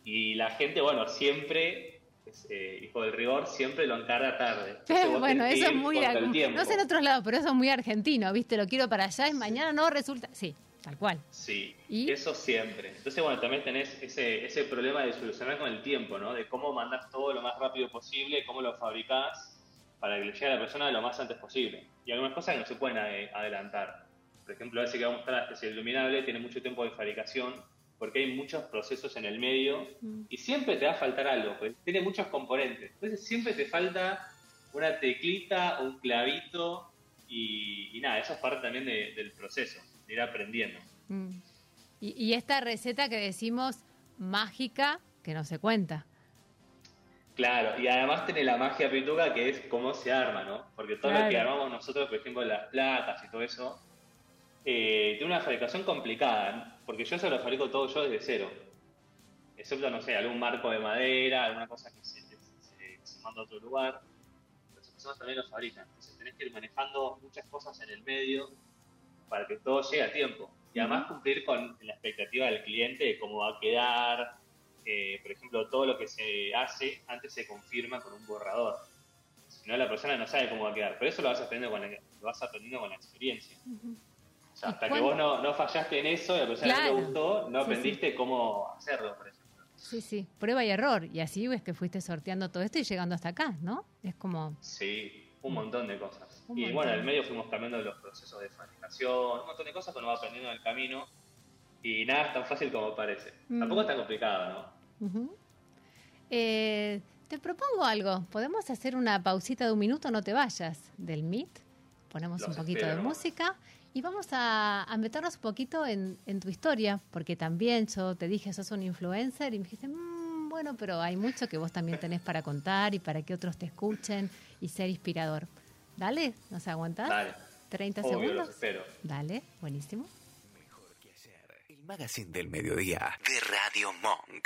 Y la gente, bueno, siempre, es, eh, hijo del rigor, siempre lo encarga tarde. (laughs) Bueno, eso es muy. el. No sé en otros lados, pero eso es muy argentino, ¿viste? Lo quiero para allá, es mañana, no resulta. Sí, tal cual. Sí, ¿Y? eso siempre. Entonces, bueno, también tenés ese, ese problema de solucionar con el tiempo, ¿no? De cómo mandás todo lo más rápido posible, cómo lo fabricás para que le llegue a la persona lo más antes posible. Y algunas cosas que no se pueden ade- adelantar. Por ejemplo, ese que vamos a mostrar, la especie iluminable, tiene mucho tiempo de fabricación porque hay muchos procesos en el medio y siempre te va a faltar algo, porque tiene muchos componentes. Entonces siempre te falta una teclita, un clavito y, y nada, eso es parte también de- del proceso, de ir aprendiendo. Mm. Y, y esta receta que decimos mágica, que no se cuenta. Claro, y además tiene la magia pituca que es cómo se arma, ¿no? Porque todo lo que armamos nosotros, por ejemplo, las placas y todo eso, eh, tiene una fabricación complicada, ¿no? Porque yo se lo fabrico todo yo desde cero. Excepto, no sé, algún marco de madera, alguna cosa que se, se- se- se manda a otro lugar. Las personas también lo fabrican. Entonces tenés que ir manejando muchas cosas en el medio para que todo llegue a tiempo. Y además cumplir con la expectativa del cliente de cómo va a quedar. Eh, por ejemplo, todo lo que se hace antes se confirma con un borrador. Si no, la persona no sabe cómo va a quedar. Pero eso lo vas aprendiendo con la, lo vas aprendiendo con la experiencia. O sea, hasta que vos no, no fallaste en eso y a persona no Claro. le gustó, no Sí, sí. aprendiste cómo hacerlo, por ejemplo. Sí, sí, prueba y error. Y así ves que fuiste sorteando todo esto y llegando hasta acá, ¿no? Es como. Sí, un montón de cosas. Un y montón. bueno, en el medio fuimos cambiando los procesos de fabricación, un montón de cosas que uno va aprendiendo en el camino. Y nada es tan fácil como parece. Mm. Tampoco es tan complicado, ¿no? Eh, te propongo algo. ¿Podemos hacer una pausita de un minuto? No te vayas del Meet. Ponemos Los un poquito espero, de música y vamos a, a meternos un poquito en, en tu historia, porque también yo te dije, sos un influencer y me dijiste, "Mm, bueno, pero hay mucho que vos también tenés para contar y para que otros te escuchen y ser inspirador. Dale, ¿nos aguantás? Dale. 30 Obvio, segundos. los espero. Dale, buenísimo. El magazine del mediodía de Radio Monk.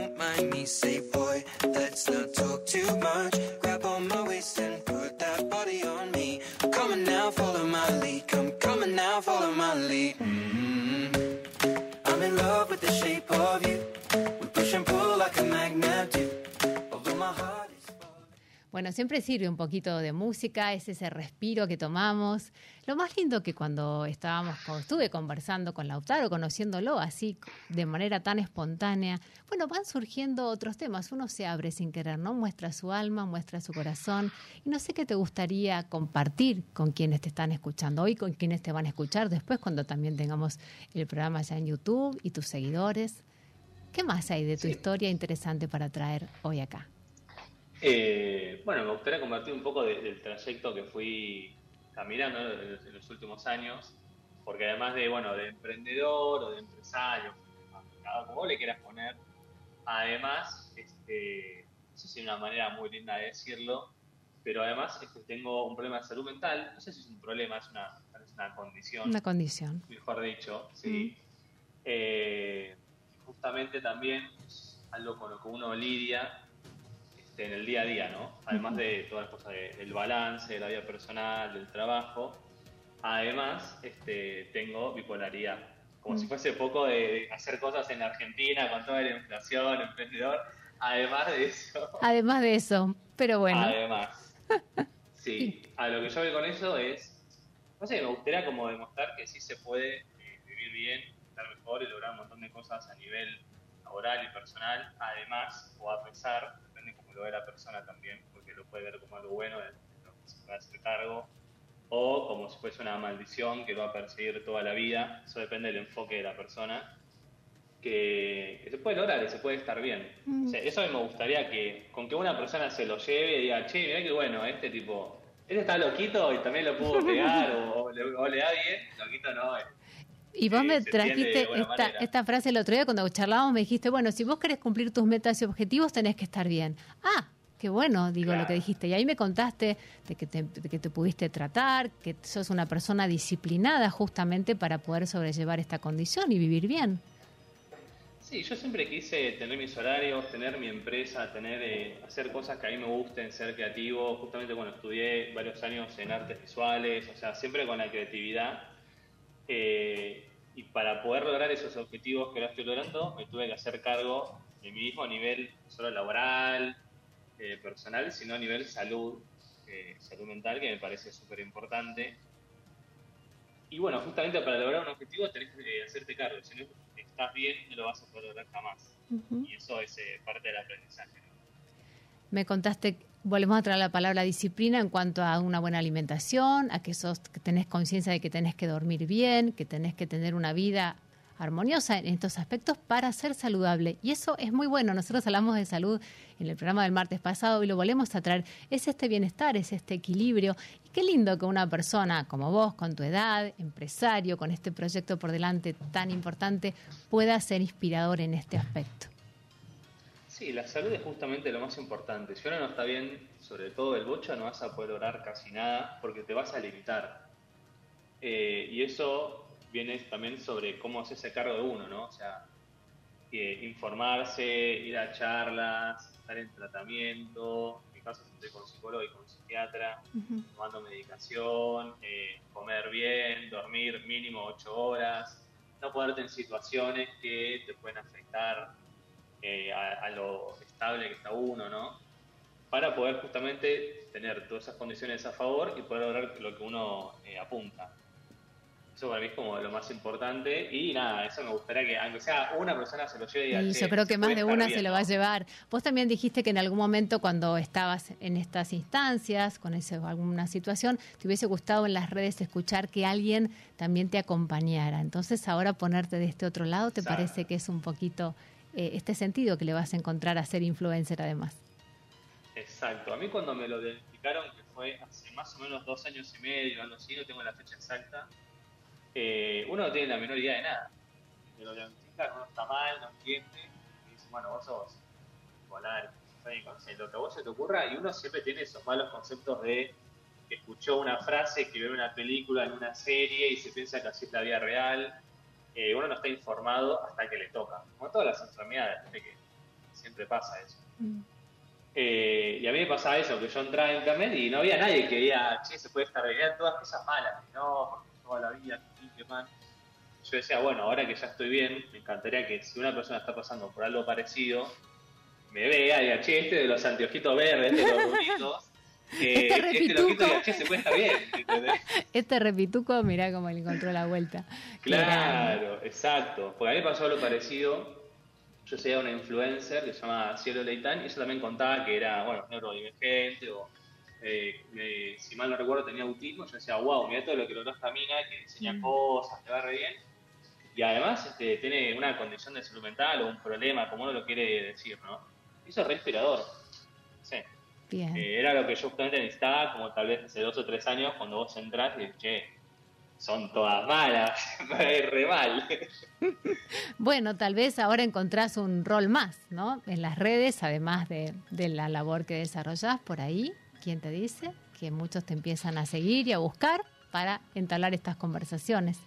me. Say, boy, let's not talk too much. Grab on my waist and put that body on me. Come on now, follow my lead. Come, on now, follow my lead. mm I'm in love with the shape of you. We push and pull like a magnet Bueno, siempre sirve un poquito de música, es ese respiro que tomamos. Lo más lindo que cuando estábamos, cuando estuve conversando con Lautaro, conociéndolo así de manera tan espontánea, bueno, van surgiendo otros temas. Uno se abre sin querer, ¿no? Muestra su alma, muestra su corazón. Y no sé qué te gustaría compartir con quienes te están escuchando hoy, con quienes te van a escuchar después, cuando también tengamos el programa ya en YouTube y tus seguidores. ¿Qué más hay de tu historia interesante para traer hoy acá? Eh, bueno, me gustaría compartir un poco de- del trayecto que fui caminando en los, en los últimos años, porque además de, bueno, de emprendedor o de empresario, como le quieras poner, además, este, no sé si es una manera muy linda de decirlo, pero además este, tengo un problema de salud mental, no sé si es un problema, es una, es una condición Una condición. mejor dicho, sí. Eh, justamente también es algo con lo que uno lidia en el día a día, ¿no? Además de todas las cosas de- del balance, de la vida personal, del trabajo. Además, este, tengo bipolaridad. Como Mm. si fuese poco de, hacer cosas en la Argentina con toda la inflación, emprendedor. Además de eso, (laughs) Además de eso, pero bueno. Además. (laughs) Sí, a lo que yo veo con eso es, no sé, me gustaría como demostrar que sí se puede eh, vivir bien, estar mejor y lograr un montón de cosas a nivel laboral y personal, además o a pesar, lo ve la persona también, porque lo puede ver como algo bueno, de lo que se puede hacer cargo, o como si fuese una maldición que lo va a perseguir toda la vida. Eso depende del enfoque de la persona. Que, que se puede lograr y se puede estar bien. Mm. O sea, eso a mí me gustaría que con que una persona se lo lleve y diga, che, mirá que bueno, este tipo, este está loquito y también lo pudo pegar (laughs) o, o le, o le da bien, loquito no. eh. Y vos Sí, me trajiste esta, esta frase el otro día cuando charlábamos, me dijiste, bueno, si vos querés cumplir tus metas y objetivos, tenés que estar bien. Ah, qué bueno, digo lo que dijiste. Y ahí me contaste de que, te, de que te pudiste tratar, que sos una persona disciplinada justamente para poder sobrellevar esta condición y vivir bien. Sí, yo siempre quise tener mis horarios, tener mi empresa, tener eh, hacer cosas que a mí me gusten, ser creativo. Justamente, bueno, estudié varios años en artes visuales, o sea, siempre con la creatividad. Eh, y para poder lograr esos objetivos que ahora estoy logrando, me tuve que hacer cargo de mí mismo a nivel no solo laboral, eh, personal, sino a nivel salud, eh, salud mental, que me parece súper importante. Y bueno, justamente para lograr un objetivo tenés que hacerte cargo. Si no estás bien, no lo vas a poder lograr jamás. Y eso es parte del aprendizaje. Me contaste, volvemos a traer la palabra disciplina en cuanto a una buena alimentación, a que, sos, que tenés conciencia de que tenés que dormir bien, que tenés que tener una vida armoniosa en estos aspectos para ser saludable. Y eso es muy bueno. Nosotros hablamos de salud en el programa del martes pasado y lo volvemos a traer. Es este bienestar, es este equilibrio. Y qué lindo que una persona como vos, con tu edad, empresario, con este proyecto por delante tan importante, pueda ser inspirador en este aspecto. Sí, la salud es justamente lo más importante. Si uno no está bien, sobre todo el bocha, no vas a poder lograr casi nada porque te vas a limitar. Eh, y eso viene también sobre cómo hacerse cargo de uno, ¿no? O sea, eh, informarse, ir a charlas, estar en tratamiento. En mi caso estoy con psicólogo y con psiquiatra, tomando medicación, eh, comer bien, dormir mínimo ocho horas, no ponerte en situaciones que te pueden afectar eh, a, a lo estable que está uno, ¿no? Para poder justamente tener todas esas condiciones a favor y poder lograr lo que uno eh, apunta. Eso para mí es como lo más importante y nada, eso me gustaría que, aunque sea una persona se lo lleve y diga, Y "Che, yo creo que más de una bien", se lo va a llevar. Vos también dijiste que en algún momento cuando estabas en estas instancias, con ese, alguna situación, te hubiese gustado en las redes escuchar que alguien también te acompañara. Entonces ahora ponerte de este otro lado, ¿te Exacto. parece que es un poquito eh, este sentido que le vas a encontrar a ser influencer además? Exacto. A mí cuando me lo diagnosticaron, que fue hace más o menos dos años y medio, algo así, no tengo la fecha exacta, eh, uno no tiene la menor idea de nada. Me lo diagnostican, uno está mal, no entiende, y dice, bueno, vos sos sé, lo que a vos se te ocurra, y uno siempre tiene esos malos conceptos de que escuchó una frase, que vio una película, en una serie, y se piensa que así es la vida real. Eh, uno no está informado hasta que le toca. Como todas las enfermedades, que siempre pasa eso. Eh, y a mí me pasaba eso, que yo entraba en internet y no había nadie que diga, che, se puede estar eran todas cosas malas, que no, porque toda la vida, que mal. Yo decía, bueno, ahora que ya estoy bien, me encantaría que si una persona está pasando por algo parecido, me vea y diga, che, este de los anteojitos verdes, este de los (laughs) eh, este repituco. loquito che, se bien. ¿entendés? Este repituco, mirá cómo le encontró la vuelta. Claro, exacto. Porque a mí me pasó algo parecido. Yo seguía una influencer que se llama Cielo Leitán y ella también contaba que era, bueno, neurodivergente o, eh, eh, si mal no recuerdo, tenía autismo. Yo decía, wow, mira todo lo que logró esta mina, que enseña Mm. cosas, te va re bien. Y además este, tiene una condición de salud mental o un problema, como uno lo quiere decir, ¿no? Eso es re inspirador. Bien. Eh, era lo que yo justamente necesitaba, como tal vez hace dos o tres años, cuando vos entrás y dices, che, son todas malas, (laughs) re mal. (laughs) Bueno, tal vez ahora encontrás un rol más, ¿no? En las redes, además de, de la labor que desarrollás por ahí, ¿quién te dice? Que muchos te empiezan a seguir y a buscar para entablar estas conversaciones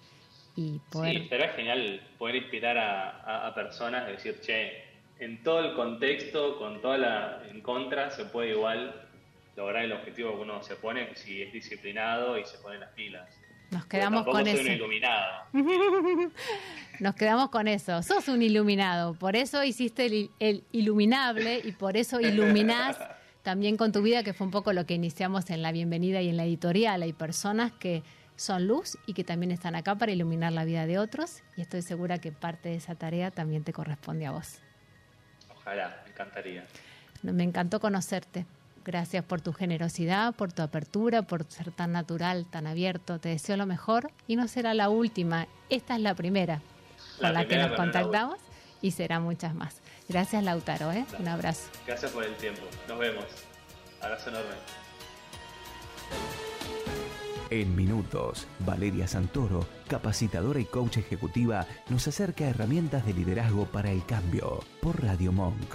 y poder... Sí, será genial poder inspirar a, a- a personas, de decir, che, en todo el contexto, con toda la en contra, se puede igual lograr el objetivo que uno se pone si es disciplinado y se pone las pilas. Nos quedamos con soy eso. un iluminado. (laughs) Nos quedamos con eso. Sos un iluminado. Por eso hiciste el, el iluminable y por eso iluminás (laughs) también con tu vida, que fue un poco lo que iniciamos en la bienvenida y en la editorial. Hay personas que son luz y que también están acá para iluminar la vida de otros y estoy segura que parte de esa tarea también te corresponde a vos. Ojalá, me encantaría. Me encantó conocerte. Gracias por tu generosidad, por tu apertura, por ser tan natural, tan abierto. Te deseo lo mejor y no será la última. Esta es la primera La con la que nos contactamos y será muchas más. Gracias, Lautaro. ¿eh? Un abrazo. Gracias por el tiempo. Nos vemos. Abrazo enorme. En minutos, Valeria Santoro, capacitadora y coach ejecutiva, nos acerca herramientas de liderazgo para el cambio por Radio Monk.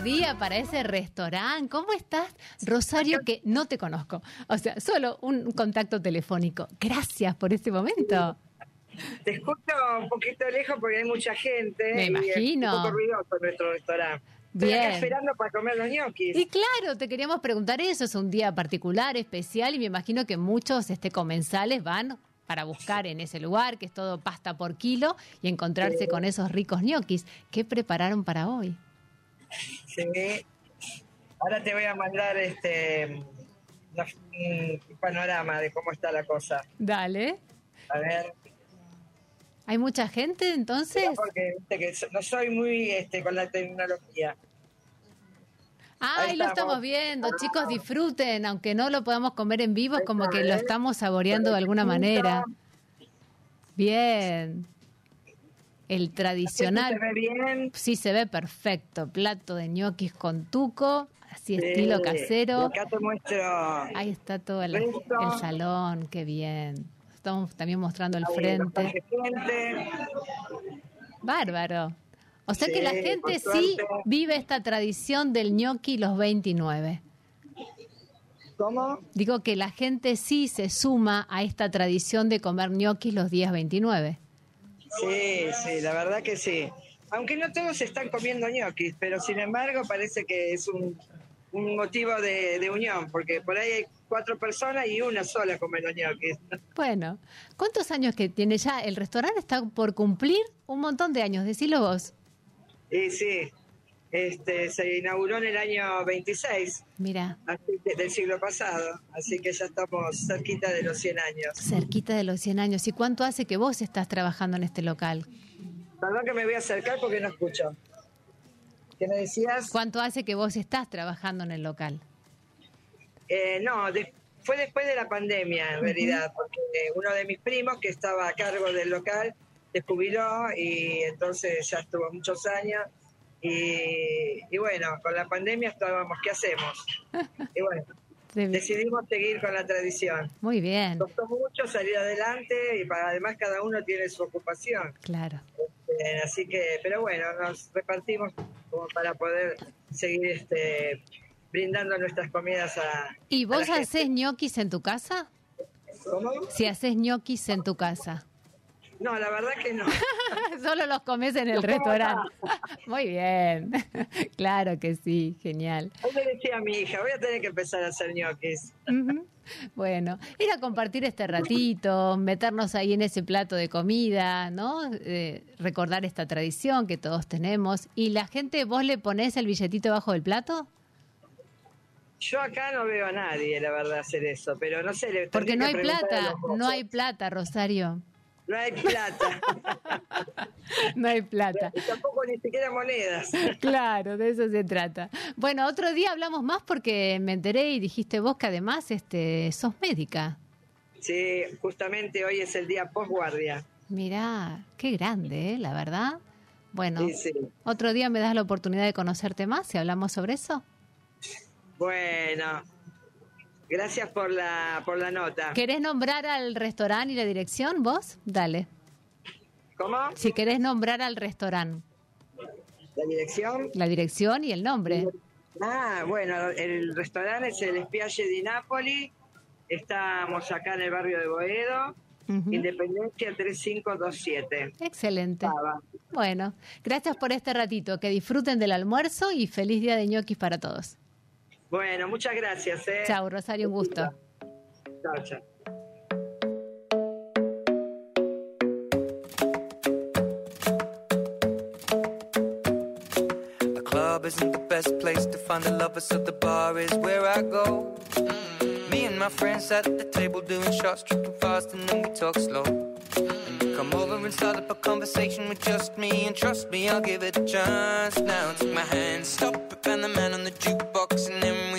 Mediodía para ese restaurante. ¿Cómo estás, Rosario? Que no te conozco. O sea, solo un contacto telefónico. Gracias por este momento. Te escucho un poquito lejos porque hay mucha gente. Me y es imagino. un poco ruidoso nuestro restaurante. Estoy Bien. acá esperando para comer los ñoquis. Y claro, te queríamos preguntar eso. Es un día particular, especial, y me imagino que muchos este, comensales van para buscar en ese lugar, que es todo pasta por kilo, y encontrarse Sí. con esos ricos ñoquis. ¿Qué prepararon para hoy? Sí. Ahora te voy a mandar este un panorama de cómo está la cosa. Dale. A ver. ¿Hay mucha gente entonces? Porque viste que no soy muy este, con la tecnología. Ay, Ahí lo estamos. estamos viendo. Chicos, disfruten, aunque no lo podamos comer en vivo, es como que lo estamos saboreando de alguna manera. Bien. El tradicional. ¿Se ve bien? Sí, se ve perfecto. Plato de ñoquis con tuco, así Sí. estilo casero. Acá te muestro. Ahí está todo el, el salón, qué bien. Estamos también mostrando el Ahí, frente. Bárbaro. O sea que la Sí, gente sí vive esta tradición del gnocchi los 29. ¿Cómo? Digo que la gente sí se suma a esta tradición de comer gnocchi los días 29. Sí, sí, la verdad que sí. Aunque no todos están comiendo ñoquis, pero sin embargo parece que es un, un motivo de, de unión, porque por ahí hay cuatro personas y una sola come los ñoquis. Bueno, ¿cuántos años que tiene ya? El restaurante está por cumplir un montón de años, decilo vos. Y sí, este, se inauguró en el año 26 Mira, que- del siglo pasado, así que ya estamos cerquita de los 100 años. cerquita de los 100 años. ¿Y cuánto hace que vos estás trabajando en este local? Perdón que me voy a acercar porque no escucho. ¿Qué me decías? ¿Cuánto hace que vos estás trabajando en el local? Eh, no, de- fue después de la pandemia en realidad, porque uno de mis primos que estaba a cargo del local se jubiló y entonces ya estuvo muchos años y, y bueno, con la pandemia estábamos, ¿qué hacemos? (laughs) Y bueno, decidimos seguir con la tradición. Muy bien, Costó mucho salir adelante y para, además cada uno tiene su ocupación. claro. Eh, así que, pero bueno, nos repartimos como para poder seguir este, brindando nuestras comidas a... ¿Y vos haces ñoquis en tu casa? ¿Cómo? Si haces ñoquis en tu casa. No, la verdad que no. (laughs) Solo los comes en el Los restaurante. (laughs) Muy bien. (laughs) Claro que sí, genial. Hoy le decía a mi hija, voy a tener que empezar a hacer ñoquis. Bueno, ir a compartir este ratito, meternos ahí en ese plato de comida, ¿no? Eh, recordar esta tradición que todos tenemos. ¿Y la gente, vos le ponés el billetito bajo del plato? Yo acá no veo a nadie, la verdad, hacer eso, pero no sé. le Porque no hay plata, no hay plata, Rosario. No hay plata. (laughs) No hay plata. Y tampoco ni siquiera monedas. Claro, de eso se trata. Bueno, otro día hablamos más porque me enteré y dijiste vos que además este, sos médica. Sí, justamente hoy es el día postguardia. Mirá, qué grande, ¿eh? la verdad. Bueno, Sí, sí. otro día me das la oportunidad de conocerte más y hablamos sobre eso. Bueno, gracias por la, por la nota. ¿Querés nombrar al restaurante y la dirección vos? Dale. ¿Cómo? Si querés nombrar al restaurante, ¿La dirección? la dirección y el nombre. Ah, bueno, el restaurante es el Spiagge di Napoli. Estamos acá en el barrio de Boedo, Ujú. Independencia 3527. Excelente. Cava. Bueno, gracias por este ratito. Que disfruten del almuerzo y feliz día de ñoquis para todos. Bueno, muchas gracias. ¿eh? Chao, Rosario, un gusto. Chao, chao. Isn't the best place to find the lovers, so the bar is where I go. Me and my friends at the table doing shots, tripping fast, and then we talk slow. And you come over and start up a conversation with just me, and trust me, I'll give it a chance. Now take my hand, stop it, and the man on the jukebox, and then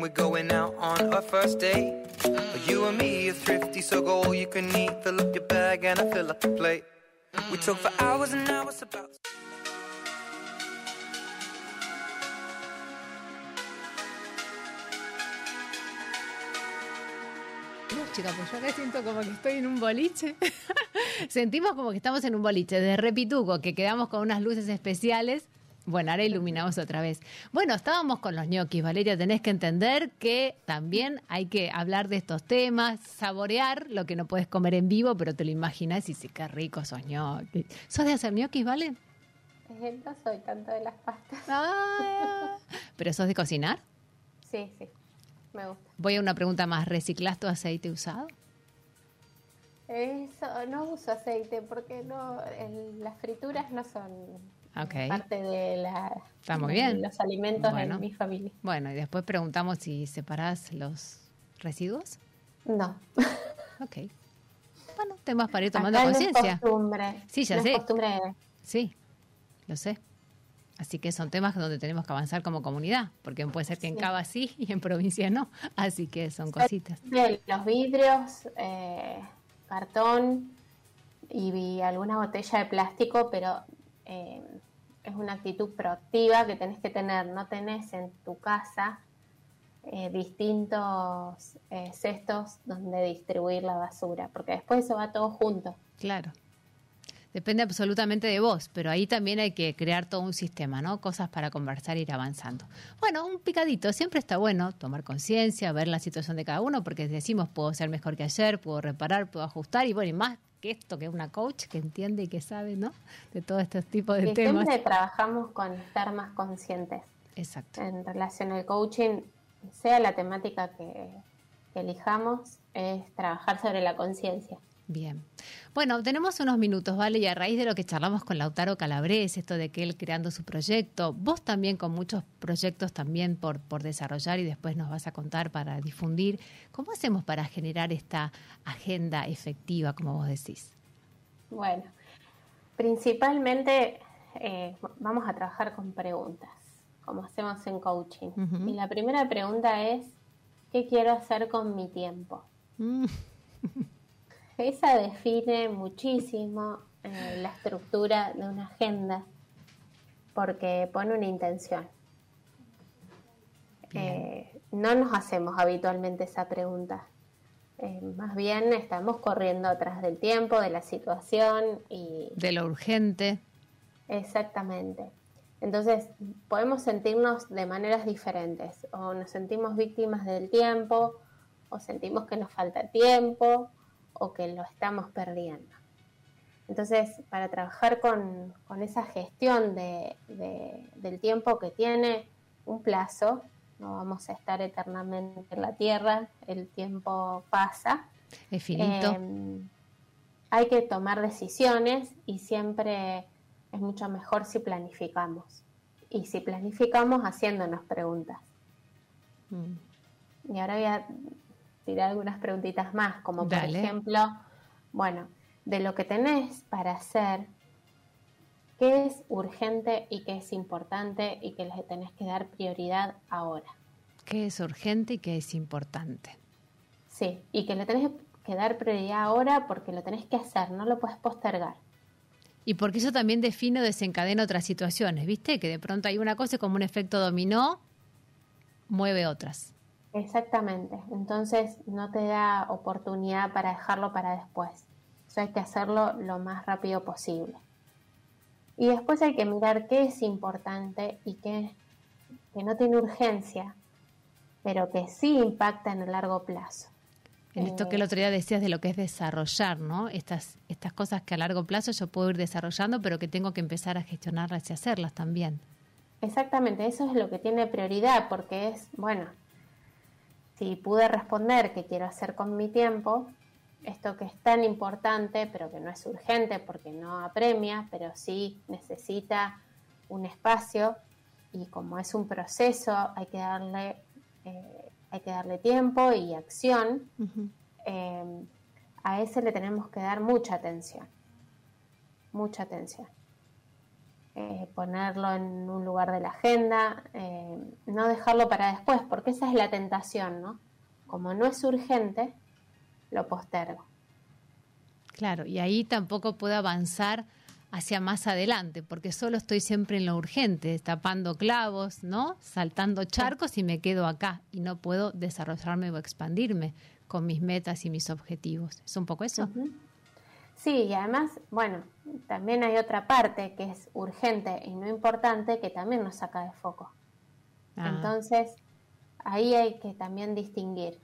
We're going out on our first date. You and me are thrifty, so go all you can eat. Fill up your bag and I fill up the plate. We talk for hours and hours about. Chica, pues yo acá siento como que estoy en un boliche. (laughs) Sentimos como que estamos en un boliche de Repituco, que quedamos con unas luces especiales. Bueno, ahora iluminamos otra vez. Bueno, estábamos con los ñoquis, Valeria. Tenés que entender que también hay que hablar de estos temas, saborear lo que no puedes comer en vivo, pero te lo imaginas y sí, qué rico sos ñoquis. ¿Sos de hacer ñoquis, Vale? Eh, No soy tanto de las pastas. Ah. ¿Pero sos de cocinar? Sí, sí, me gusta. Voy a una pregunta más. ¿Reciclás tu aceite usado? Eso, no uso aceite porque no, el- las frituras no son Ok. parte de, la, Está muy bien. los alimentos Bueno. en mi familia. Bueno, y después preguntamos si separás los residuos. No. (laughs) Ok. Bueno, temas para ir tomando no es conciencia. costumbre. Sí, ya No es sé. costumbre. Sí, lo sé. Así que son temas donde tenemos que avanzar como comunidad, porque puede ser que en. Cava sí y en provincia no. Así que son cositas. Los vidrios, eh, cartón y alguna botella de plástico, pero eh, es una actitud proactiva que tenés que tener. No tenés en tu casa eh, distintos eh, cestos donde distribuir la basura, porque después eso va todo junto. Claro. Depende absolutamente de vos, pero ahí también hay que crear todo un sistema, ¿no? Cosas para conversar e ir avanzando. Bueno, un picadito, siempre está bueno tomar conciencia, ver la situación de cada uno, porque decimos, puedo ser mejor que ayer, puedo reparar, puedo ajustar, y bueno, y más que esto, que es una coach que entiende y que sabe, ¿no? De todos estos tipos de Y temas. siempre trabajamos con estar más conscientes. Exacto. En relación al coaching, sea la temática que, que elijamos, es trabajar sobre la conciencia. Bien. Bueno, tenemos unos minutos, ¿vale? Y a raíz de lo que charlamos con Lautaro Calabrés, esto de que él creando su proyecto, vos también con muchos proyectos también por, por desarrollar y después nos vas a contar para difundir, ¿cómo hacemos para generar esta agenda efectiva, como vos decís? Bueno, principalmente eh, vamos a trabajar con preguntas, como hacemos en coaching. Y la primera pregunta es, ¿qué quiero hacer con mi tiempo? Mm, (laughs) Esa define muchísimo eh, la estructura de una agenda porque pone una intención. Eh, no nos hacemos habitualmente esa pregunta. Eh, más bien estamos corriendo atrás del tiempo, de la situación y De lo urgente. Exactamente. Entonces, podemos sentirnos de maneras diferentes. O nos sentimos víctimas del tiempo, o sentimos que nos falta tiempo, o que lo estamos perdiendo. Entonces, para trabajar con, con esa gestión de- de- del tiempo que tiene un plazo, no vamos a estar eternamente en la Tierra, el tiempo pasa. Es finito. Eh, hay que tomar decisiones y siempre es mucho mejor si planificamos. Y si planificamos haciéndonos preguntas. Mm. Y ahora voy a tirar algunas preguntitas más, como por Dale. ejemplo, bueno, de lo que tenés para hacer, qué es urgente y qué es importante y que le tenés que dar prioridad ahora. ¿Qué es urgente y qué es importante? Sí, y que le tenés que dar prioridad ahora porque lo tenés que hacer, no lo puedes postergar. Y porque eso también define o desencadena otras situaciones, ¿viste? Que de pronto hay una cosa como un efecto dominó, mueve otras. Exactamente. Entonces no te da oportunidad para dejarlo para después. Eso hay que hacerlo lo más rápido posible. Y después hay que mirar qué es importante y qué que no tiene urgencia, pero que sí impacta en el largo plazo. En esto que el otro día decías de lo que es desarrollar, ¿no? Estas, estas cosas que a largo plazo yo puedo ir desarrollando, pero que tengo que empezar a gestionarlas y hacerlas también. Exactamente, eso es lo que tiene prioridad, porque es, bueno, si pude responder qué quiero hacer con mi tiempo, esto que es tan importante, pero que no es urgente porque no apremia, pero sí necesita un espacio y como es un proceso hay que darle, eh, hay que darle tiempo y acción, eh, a ese le tenemos que dar mucha atención, mucha atención. Eh, ponerlo en un lugar de la agenda, eh, no dejarlo para después, porque esa es la tentación, ¿no? Como no es urgente, lo postergo. Claro, y ahí tampoco puedo avanzar hacia más adelante, porque solo estoy siempre en lo urgente, tapando clavos, ¿no? Saltando charcos y me quedo acá y no puedo desarrollarme o expandirme con mis metas y mis objetivos. ¿Es un poco eso? Sí, y además, bueno, también hay otra parte que es urgente y no importante que también nos saca de foco. Ah. Entonces, ahí hay que también distinguir.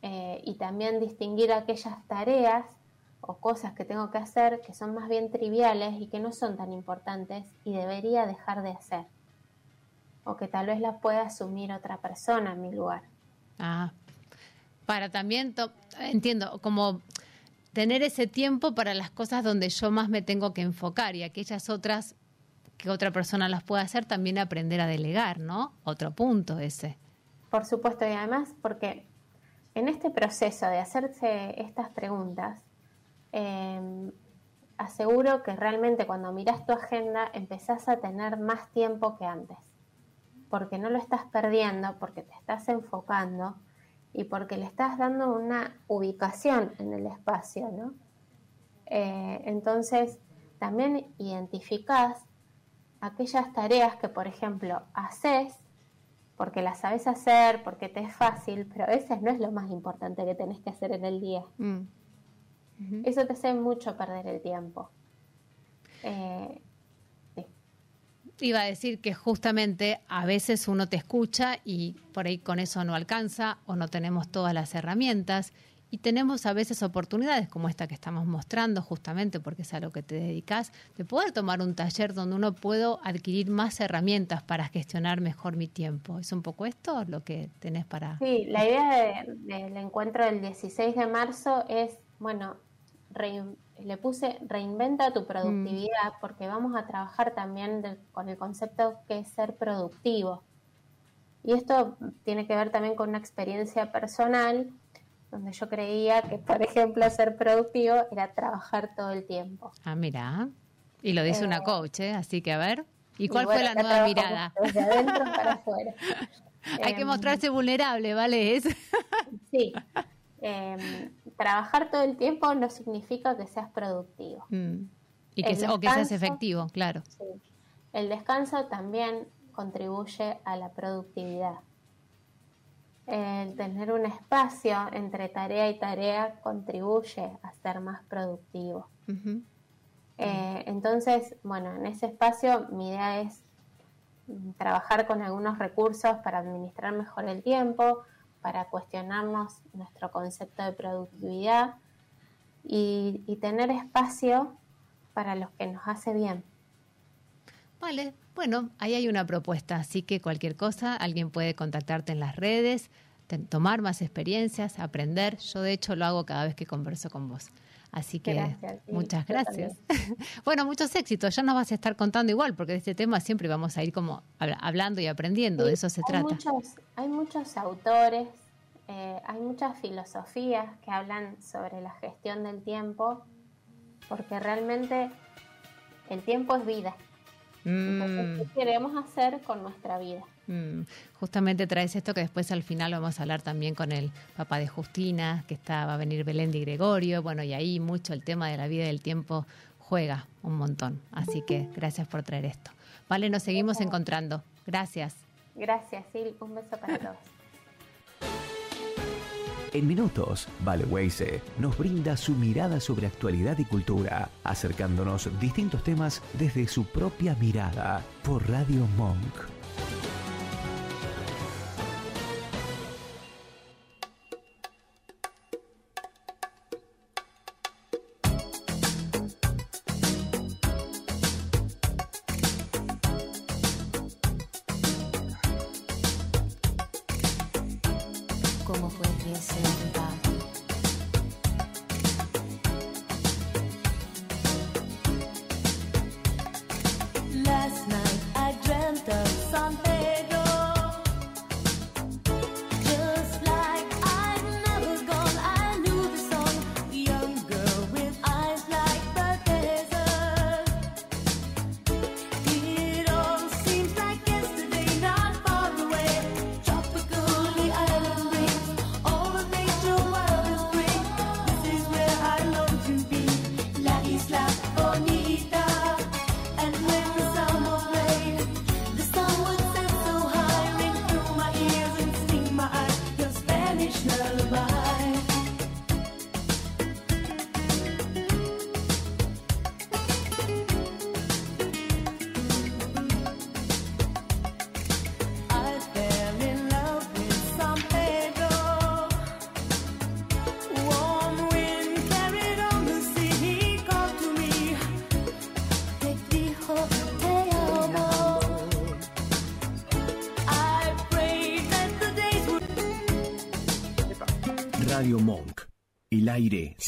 Eh, y también distinguir aquellas tareas o cosas que tengo que hacer que son más bien triviales y que no son tan importantes y debería dejar de hacer. O que tal vez las pueda asumir otra persona en mi lugar. Ah, para también, entiendo, como tener ese tiempo para las cosas donde yo más me tengo que enfocar y aquellas otras que otra persona las pueda hacer, también aprender a delegar, ¿no? Otro punto ese. Por supuesto, y además porque en este proceso de hacerse estas preguntas, eh, aseguro que realmente cuando miras tu agenda empezás a tener más tiempo que antes, porque no lo estás perdiendo, porque te estás enfocando y porque le estás dando una ubicación en el espacio, ¿no? Eh, entonces, también identificás aquellas tareas que, por ejemplo, haces porque las sabes hacer, porque te es fácil, pero a veces no es lo más importante que tenés que hacer en el día. Mm. Eso te hace mucho perder el tiempo. Eh, Iba a decir que justamente a veces uno te escucha y por ahí con eso no alcanza o no tenemos todas las herramientas y tenemos a veces oportunidades como esta que estamos mostrando justamente porque es a lo que te dedicas, de poder tomar un taller donde uno puedo adquirir más herramientas para gestionar mejor mi tiempo. ¿Es un poco esto lo que tenés para...? sí, la idea de- del encuentro del 16 de marzo es, bueno, rein- le puse reinventa tu productividad porque vamos a trabajar también con el concepto que es ser productivo. Y esto tiene que ver también con una experiencia personal donde yo creía que, por ejemplo, ser productivo era trabajar todo el tiempo. Ah, mira. Y lo dice Eh, una coach, ¿eh? Así que a ver. ¿Y Y cuál bueno, fue la nueva mirada? (laughs) Desde adentro para afuera. (laughs) Hay que Em, mostrarse vulnerable, ¿vale? Es- Sí. (laughs) Em, trabajar todo el tiempo no significa que seas productivo. Mm. Y que, se- o que seas descanso- efectivo, claro. Sí. El descanso también contribuye a la productividad. El tener un espacio entre tarea y tarea contribuye a ser más productivo. Eh, entonces, bueno, en ese espacio mi idea es mm, trabajar con algunos recursos para administrar mejor el tiempo, para cuestionarnos nuestro concepto de productividad y, tener espacio para los que nos hace bien. Vale, bueno, ahí hay una propuesta, así que cualquier cosa, alguien puede contactarte en las redes, tomar más experiencias, aprender. Yo de hecho lo hago cada vez que converso con vos. Así que Gracias, sí, muchas gracias. (laughs) bueno, muchos éxitos. Ya nos vas a estar contando igual, porque de este tema siempre vamos a ir como habla- hablando y aprendiendo. de eso se hay trata. Muchos, hay muchos autores, eh, hay muchas filosofías que hablan sobre la gestión del tiempo, porque realmente el tiempo es vida. Entonces, ¿qué queremos hacer con nuestra vida? Mm, Justamente traes esto que después al final vamos a hablar también con el papá de Justina, que está, va a venir Belén Di Gregorio, bueno, y ahí mucho el tema de la vida y del tiempo juega un montón. Así que gracias por traer esto. Vale, nos seguimos encontrando. Gracias. Gracias, Sil. Un beso para todos. (laughs) En minutos, Vale Weise nos brinda su mirada sobre actualidad y cultura, acercándonos distintos temas desde su propia mirada por Radio Monk.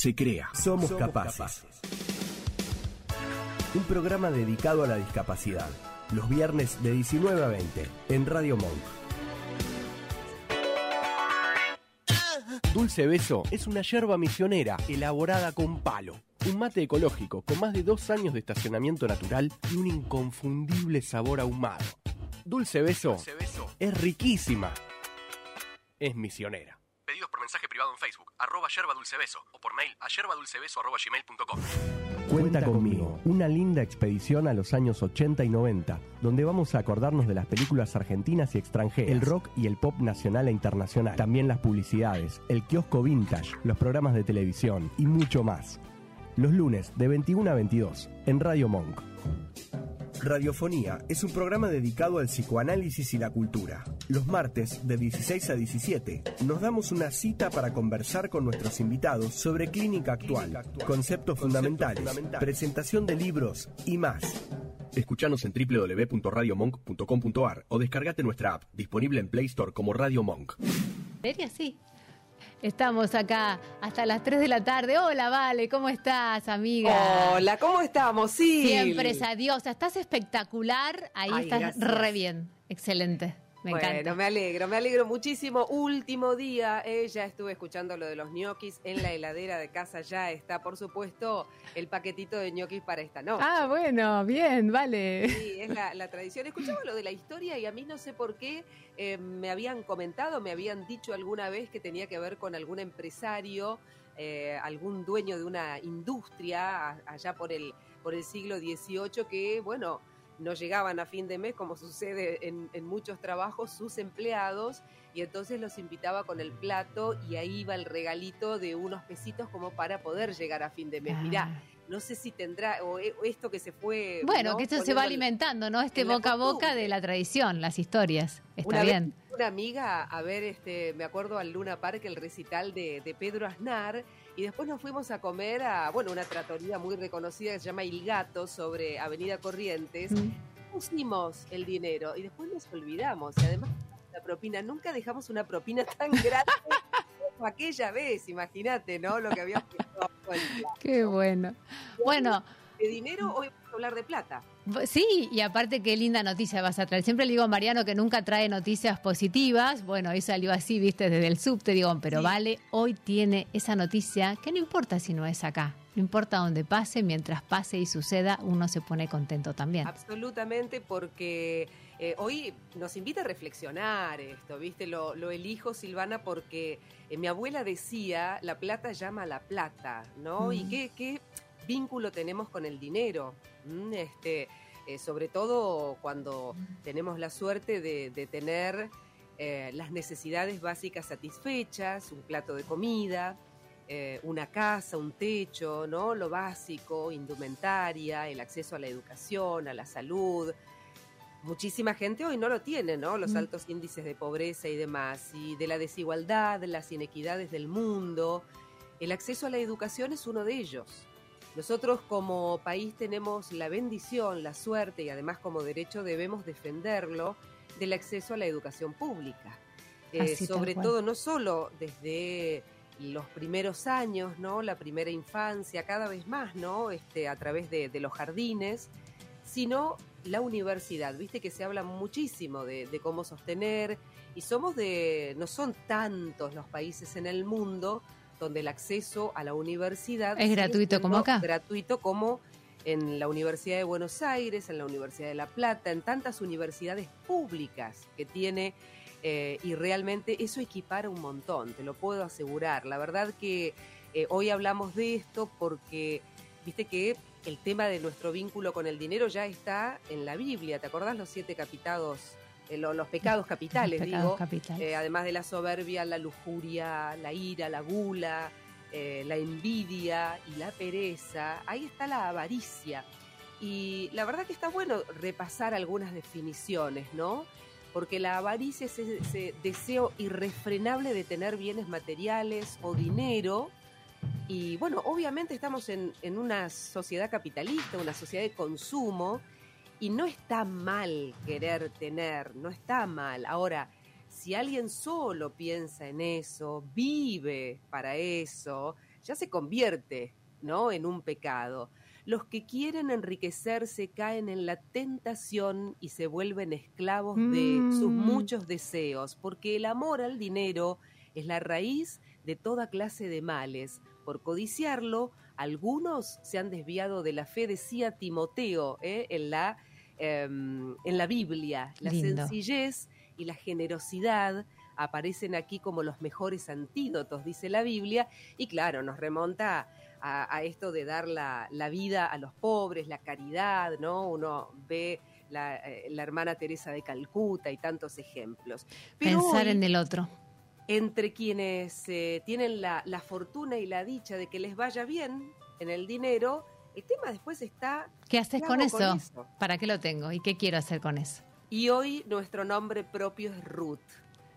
Se crea. Somos, capaces. Un programa dedicado a la discapacidad. Los viernes de 19 a 20 en Radio Monk. Dulce Beso es una yerba misionera elaborada con palo. Un mate ecológico con más de dos años de estacionamiento natural y un inconfundible sabor ahumado. Dulce Beso, es riquísima. Es misionera. Pedidos por mensaje privado en Facebook, arroba yerba dulce beso, o por mail a yerbadulcebeso arroba gmail.com. Cuenta conmigo, una linda expedición a los años 80 y 90, donde vamos a acordarnos de las películas argentinas y extranjeras, el rock y el pop nacional e internacional, también las publicidades, el kiosco vintage, los programas de televisión y mucho más. Los lunes de 21 a 22 en Radio Monk. Radiofonía es un programa dedicado al psicoanálisis y la cultura. Los martes de 16 a 17 nos damos una cita para conversar con nuestros invitados sobre clínica actual, conceptos fundamentales, presentación de libros y más. Escuchanos en www.radiomonk.com.ar o descargate nuestra app, disponible en Play Store como Radio Monk. ¿Sería así? Estamos acá hasta las 3 de la tarde. Hola, Vale, ¿cómo estás, amiga? Hola, ¿cómo estamos? Sí. Siempre esa diosa. Estás espectacular. Ahí Ay, estás gracias. re bien. Excelente. Me bueno, encanta. me alegro, me alegro muchísimo. Último día, eh, ya estuve escuchando lo de los ñoquis en la heladera de casa. Ya está, por supuesto, el paquetito de ñoquis para esta noche. Ah, bueno, bien, vale. Sí, es la, la tradición. Escuchaba lo de la historia y a mí no sé por qué eh, me habían comentado, me habían dicho alguna vez que tenía que ver con algún empresario, eh, algún dueño de una industria a- allá por el, por el siglo XVIII que, bueno, no llegaban a fin de mes, como sucede en, en muchos trabajos, sus empleados, y entonces los invitaba con el plato y ahí iba el regalito de unos pesitos como para poder llegar a fin de mes. Mirá, no sé si tendrá, o e- o esto que se fue... Bueno, ¿no? que esto se va alimentando, ¿no? Este boca a boca de la tradición, las historias. Está una bien. Vez, una amiga a ver, este, me acuerdo al Luna Park, el recital de, de Pedro Aznar, y después nos fuimos a comer a, bueno, una tratoría muy reconocida que se llama Il Gato sobre Avenida Corrientes. Mm. Pusimos el dinero y después nos olvidamos. Y además, la propina, nunca dejamos una propina (laughs) tan grande como aquella vez, imagínate, ¿no? Lo que habíamos. (laughs) Qué bueno. Bueno, De dinero, hoy vamos a hablar de plata. Sí, y aparte qué linda noticia vas a traer. Siempre le digo a Mariano que nunca trae noticias positivas. Bueno, hoy salió así, viste, desde el subte, digo, pero vale, hoy tiene esa noticia que no importa si no es acá. No importa dónde pase, mientras pase y suceda, uno se pone contento también. Absolutamente, porque eh, hoy nos invita a reflexionar esto, ¿viste? Lo, lo elijo, Silvana, porque eh, mi abuela decía, la plata llama a la plata, ¿no? Mm. ¿Y qué, qué vínculo tenemos con el dinero? Este, eh, sobre todo cuando tenemos la suerte de, de tener eh, las necesidades básicas satisfechas, un plato de comida, eh, una casa, un techo, ¿no? Lo básico, indumentaria, el acceso a la educación, a la salud. Muchísima gente hoy no lo tiene, ¿no? Los Mm. altos índices de pobreza y demás, y de la desigualdad, las inequidades del mundo. El acceso a la educación es uno de ellos. Nosotros como país tenemos la bendición, la suerte y además como derecho debemos defenderlo del acceso a la educación pública. Eh, sobre todo no solo desde los primeros años, ¿no? La primera infancia, cada vez más, ¿no? Este, a través de, de los jardines, sino la universidad. Viste que se habla muchísimo de, de cómo sostener, y somos de, no son tantos los países en el mundo donde el acceso a la universidad Es gratuito como acá. Gratuito como en la Universidad de Buenos Aires, en la Universidad de La Plata, en tantas universidades públicas que tiene eh, y realmente eso equipara un montón, te lo puedo asegurar. La verdad que eh, hoy hablamos de esto porque, viste que el tema de nuestro vínculo con el dinero ya está en la Biblia. ¿Te acordás los siete capitados, eh, lo- los pecados capitales, Los pecados digo? capitales. Eh, además de la soberbia, la lujuria, la ira, la gula, eh, la envidia y la pereza. Ahí está la avaricia. Y la verdad que está bueno repasar algunas definiciones, ¿no? Porque la avaricia es ese deseo irrefrenable de tener bienes materiales o dinero. Y bueno, obviamente estamos en, en una sociedad capitalista, una sociedad de consumo, y no está mal querer tener, no está mal. Ahora, Si alguien solo piensa en eso, vive para eso, ya se convierte, ¿no? En un pecado. Los que quieren enriquecerse caen en la tentación y se vuelven esclavos de sus Mm. muchos deseos, porque el amor al dinero es la raíz de toda clase de males. Por codiciarlo, algunos se han desviado de la fe, decía Timoteo ¿eh? en, la, em, en la Biblia. La Lindo. sencillez y la generosidad aparecen aquí como los mejores antídotos, dice la Biblia, y claro, nos remonta a, a esto de dar la, la vida a los pobres, la caridad, ¿no? Uno ve la, eh, la hermana Teresa de Calcuta y tantos ejemplos. Pero Pensar hoy, en el otro. Entre quienes eh, tienen la, la fortuna y la dicha de que les vaya bien en el dinero, el tema después está... ¿Qué haces ¿qué con eso? ¿Para qué lo tengo? ¿Y qué quiero hacer con eso? Y hoy nuestro nombre propio es Ruth.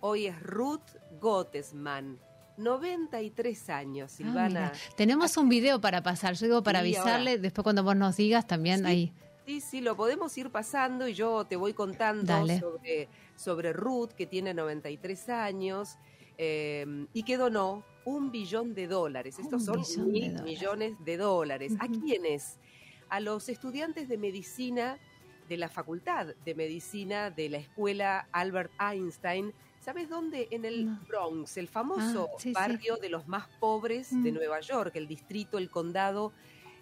Hoy es Ruth Gottesman. 93 años, Ah, Silvana. Tenemos un video para pasar. Yo digo para Sí, avisarle, ahora. después cuando vos nos digas también ahí. Sí, sí, lo podemos ir pasando y yo te voy contando Dale. sobre, sobre Ruth, que tiene 93 años eh, y que donó un billón de dólares. Estos son de mil millones de dólares. ¿A quiénes? A los estudiantes de medicina de la Facultad de Medicina de la Escuela Albert Einstein. ¿Sabes dónde? En el Bronx, el famoso Ah, sí, sí. barrio de los más pobres de Mm. Nueva York, el distrito, el condado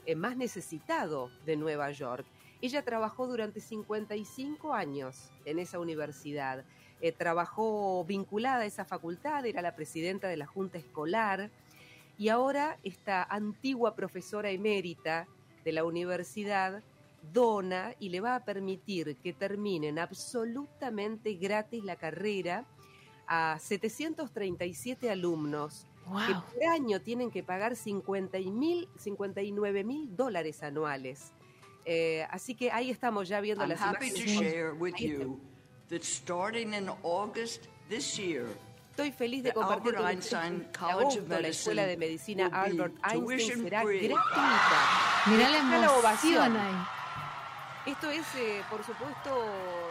eh, más necesitado de Nueva York. Ella trabajó durante 55 años en esa universidad. Eh, trabajó vinculada a esa facultad, era la presidenta de la Junta Escolar y ahora esta antigua profesora emérita de la universidad dona y le va a permitir que terminen absolutamente gratis la carrera a 737 alumnos que Wow. por año tienen que pagar 50 y mil, 59 mil dólares anuales. Eh, así que ahí estamos ya viendo I'm las happy to imágenes. share with you that starting in August this year, Estoy feliz de compartir Albert con Einstein ustedes que College agosto of la Medicine Escuela de Medicina will be Albert Einstein será gratuita. Mirá la ovación. ahí. Esto es, eh, por supuesto,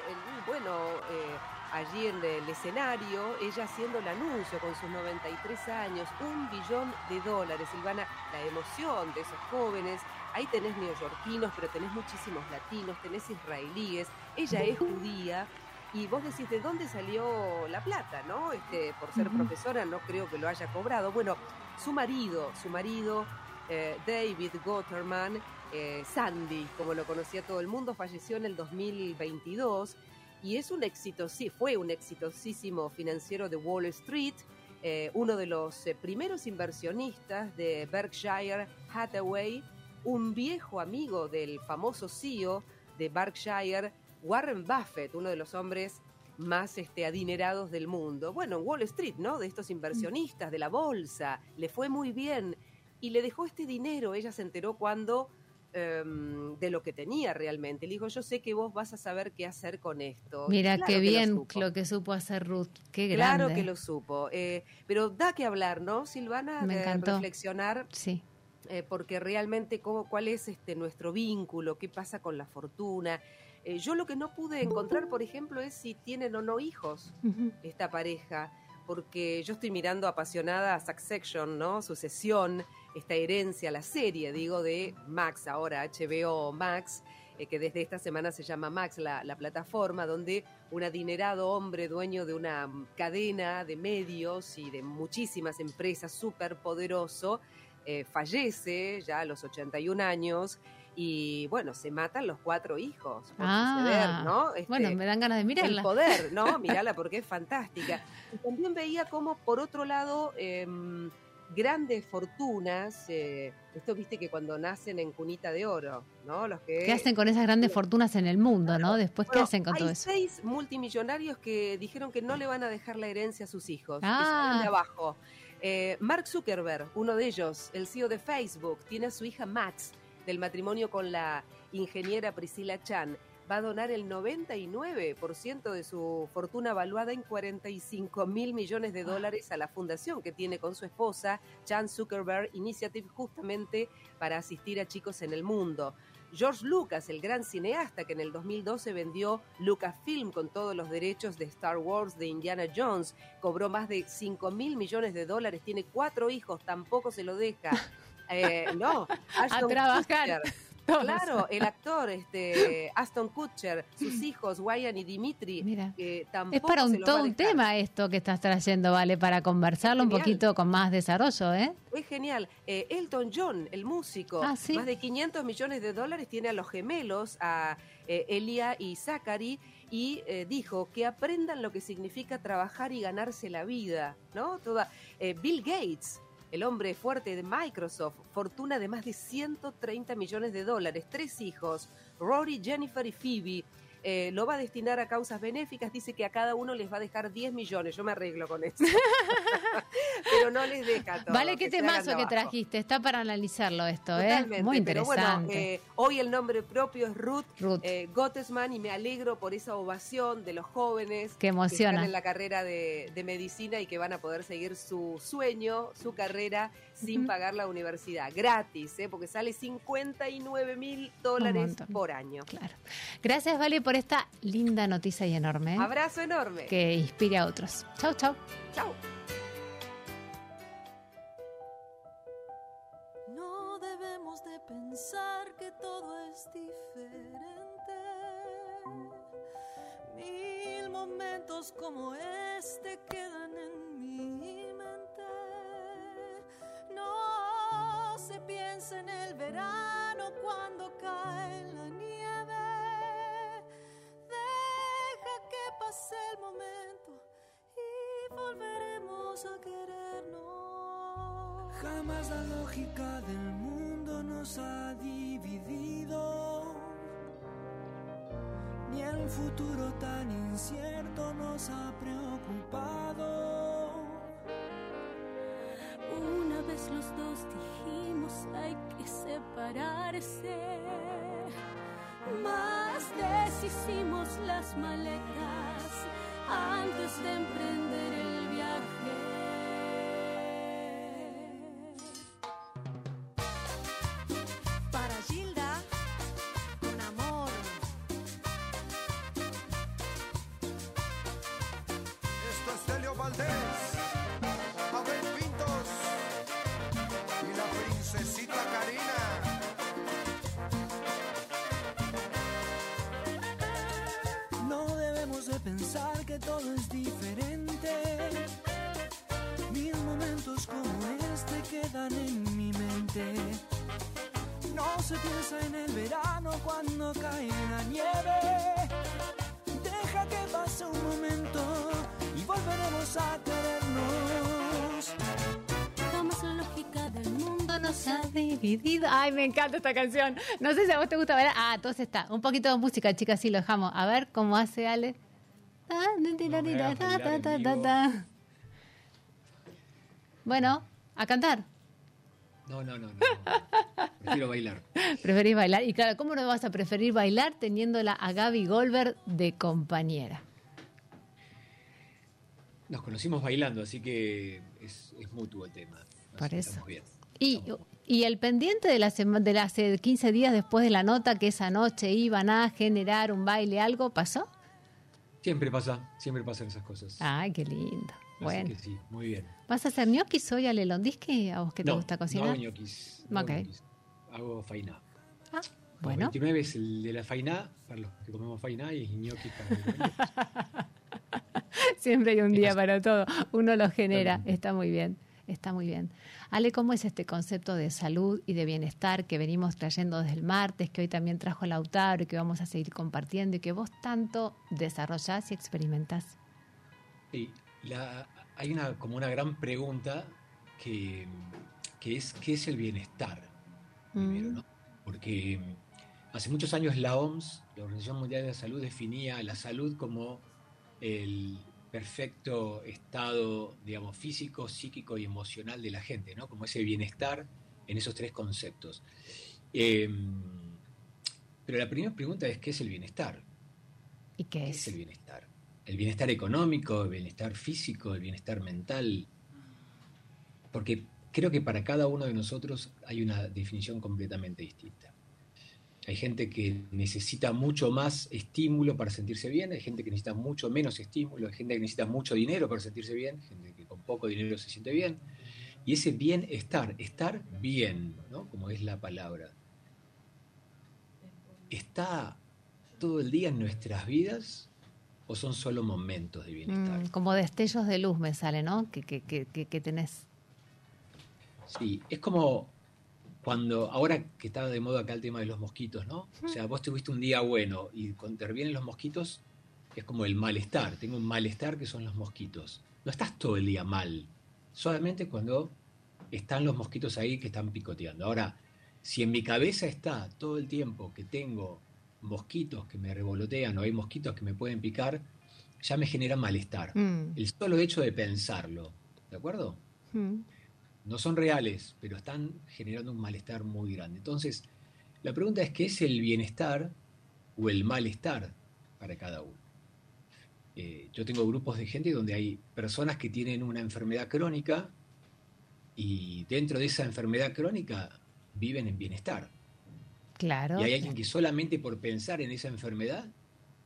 el- bueno, eh, allí en el escenario, ella haciendo el anuncio con sus 93 años, un billón de dólares, Silvana, la emoción de esos jóvenes. Ahí tenés neoyorquinos, pero tenés muchísimos latinos, tenés israelíes, ella es judía. Y vos decís, ¿de dónde salió la plata, no? Este, por ser profesora no creo que lo haya cobrado. Bueno, su marido, su marido, eh, David Gotterman, eh, Sandy, como lo conocía todo el mundo, falleció en el 2022 y es un éxito, sí, fue un exitosísimo financiero de Wall Street, eh, uno de los primeros inversionistas de Berkshire Hathaway, un viejo amigo del famoso CEO de Berkshire, Warren Buffett, uno de los hombres más este, adinerados del mundo. Bueno, en Wall Street, ¿no? De estos inversionistas, de la bolsa, le fue muy bien y le dejó este dinero. Ella se enteró cuando em, de lo que tenía realmente. Le dijo, yo sé que vos vas a saber qué hacer con esto. Mira claro qué lo bien lo, que supo hacer Ruth. Qué grande. Claro que lo supo. Eh, pero da que hablar, ¿no, Silvana? Me de encantó. reflexionar. Sí. eh, porque realmente cómo, cuál es este nuestro vínculo, qué pasa con la fortuna. Eh, yo lo que no pude encontrar, por ejemplo, es si tienen o no hijos esta pareja, porque yo estoy mirando apasionada a Succession, ¿no? Sucesión, esta herencia, la serie, digo, de Max, ahora HBO Max, eh, que desde esta semana se llama Max, la, la plataforma, donde un adinerado hombre dueño de una cadena de medios y de muchísimas empresas, súper poderoso, eh, fallece ya a los 81 años y bueno, se matan los cuatro hijos por Ah, suceder, ¿no? Este, bueno, me dan ganas de mirarla. El poder, ¿no? (laughs) Mirala porque es fantástica. Y también veía como, por otro lado, em, grandes fortunas, eh, esto viste que cuando nacen en cunita de oro, ¿no? Los que ¿Qué hacen con esas grandes fortunas en el mundo, no? Después, ¿qué hacen con hay todo eso? seis multimillonarios que dijeron que no le van a dejar la herencia a sus hijos, que Ah. salen de abajo. Eh, Mark Zuckerberg, uno de ellos, el CEO de Facebook, tiene a su hija Max, del matrimonio con la ingeniera Priscilla Chan. Va a donar el 99% de su fortuna valuada en 45 mil millones de dólares a la fundación que tiene con su esposa, Chan Zuckerberg Initiative, justamente para asistir a chicos en el mundo. George Lucas, el gran cineasta que en el 2012 vendió Lucasfilm con todos los derechos de Star Wars de Indiana Jones, cobró más de 5 mil millones de dólares, tiene cuatro hijos, tampoco se lo deja. (laughs) Eh, no, (laughs) Ashton trabajar. Kutcher. (laughs) Claro, el actor este, Aston Kutcher, sus hijos Wyan y Dimitri, Es tampoco para un, todo a un tema esto que estás trayendo, ¿vale? Para conversarlo un poquito con más desarrollo, ¿eh? Es genial. Eh, Elton John, el músico, Ah, ¿sí? más de 500 millones de dólares tiene a los gemelos, a eh, Elia y Zachary, y eh, dijo que aprendan lo que significa trabajar y ganarse la vida, ¿no? Toda, eh, Bill Gates, el hombre fuerte de Microsoft, fortuna de más de 130 millones de dólares, tres hijos, Rory, Jennifer y Phoebe. Eh, lo va a destinar a causas benéficas, dice que a cada uno les va a dejar 10 millones, yo me arreglo con eso. (laughs) Pero no les deja todo. Vale, qué temazo que trajiste. Está para analizarlo esto, ¿eh? Totalmente, Muy pero interesante. bueno, eh, hoy el nombre propio es Ruth, eh, Gottesman y me alegro por esa ovación de los jóvenes Que emociona. están en la carrera de, de medicina y que van a poder seguir su sueño, su carrera sin pagar la universidad, gratis, ¿eh? porque sale 59 mil dólares por año. Claro. Gracias, Vale, por esta linda noticia y enorme. ¿eh? Abrazo enorme. Que inspire a otros. Chau, chau. Chau. No debemos de pensar que todo es diferente. Mil momentos como este quedan en mi piensa en el verano cuando cae la nieve. Deja que pase el momento y volveremos a querernos. Jamás la lógica del mundo nos ha dividido, ni el futuro tan incierto nos ha preocupado. Una vez los dos dijimos hay que separarse. Más deshicimos las maletas antes de emprender el quedan en mi mente. No se piensa en el verano cuando cae la nieve. Deja que pase un momento y volveremos a querernos. Jamás la lógica del mundo nos ha dividido. Ay, me encanta esta canción. No sé si a vos te gusta ver. Ah, entonces está. Un poquito de música, chicas, sí lo dejamos. A ver cómo hace Ale. Bueno, a cantar. No, no, no, no. Prefiero bailar. (laughs) Preferís bailar. Y claro, ¿cómo no vas a preferir bailar teniéndola a Gaby Goldberg de compañera? Nos conocimos bailando, así que es, es mutuo el tema. Así Por eso. estamos bien. Y, y el pendiente de la sema- de las eh, 15 días después de la nota que esa noche iban a generar un baile, ¿algo pasó? Siempre pasa, siempre pasan esas cosas. Ay, qué lindo. Así Bueno. que sí, muy bien. ¿Vas a hacer ñoquis hoy, Ale Londisky? ¿A vos que te no, gusta No cocinar? hago ñoquis. no hago Ok. ñoquis. Hago fainá. Ah, bueno. 29 es el de la fainá, para los que comemos fainá, y ñoquis para los (laughs) Siempre hay un día para todo. Uno lo genera. Está muy bien. Está muy bien. Ale, ¿cómo es este concepto de salud y de bienestar que venimos trayendo desde el martes, que hoy también trajo Lautaro y que vamos a seguir compartiendo y que vos tanto desarrollás y experimentás? Sí, la- hay una, como una gran pregunta que, que es ¿qué es el bienestar? Primero, ¿no? Porque hace muchos años la OMS, la Organización Mundial de la Salud, definía la salud como el perfecto estado, digamos, físico, psíquico y emocional de la gente, ¿no? Como ese bienestar en esos tres conceptos. Eh, pero la primera pregunta es ¿qué es el bienestar? ¿Y qué ¿Qué es? es el bienestar? El bienestar económico, el bienestar físico, el bienestar mental. Porque creo que para cada uno de nosotros hay una definición completamente distinta. Hay gente que necesita mucho más estímulo para sentirse bien, hay gente que necesita mucho menos estímulo, hay gente que necesita mucho dinero para sentirse bien, gente que con poco dinero se siente bien. Y ese bienestar, estar bien, ¿no? como es la palabra, ¿está todo el día en nuestras vidas o son solo momentos de bienestar? Mm, como destellos de luz me sale, ¿no? Que, que, que, que, tenés. Sí, es como cuando, ahora que está de moda acá el tema de los mosquitos, ¿no? O sea, vos tuviste un día bueno y cuando intervienen los mosquitos es como el malestar. Tengo un malestar que son los mosquitos. No estás todo el día mal, solamente cuando están los mosquitos ahí que están picoteando. Ahora, si en mi cabeza está todo el tiempo que tengo mosquitos que me revolotean o hay mosquitos que me pueden picar, ya me genera malestar. Mm. El solo hecho de pensarlo, ¿de acuerdo? Mm. no son reales, pero están generando un malestar muy grande. Entonces, la pregunta es, ¿qué es el bienestar o el malestar para cada uno? Eh, yo tengo grupos de gente donde hay personas que tienen una enfermedad crónica y dentro de esa enfermedad crónica viven en bienestar. Claro. Y hay alguien que solamente por pensar en esa enfermedad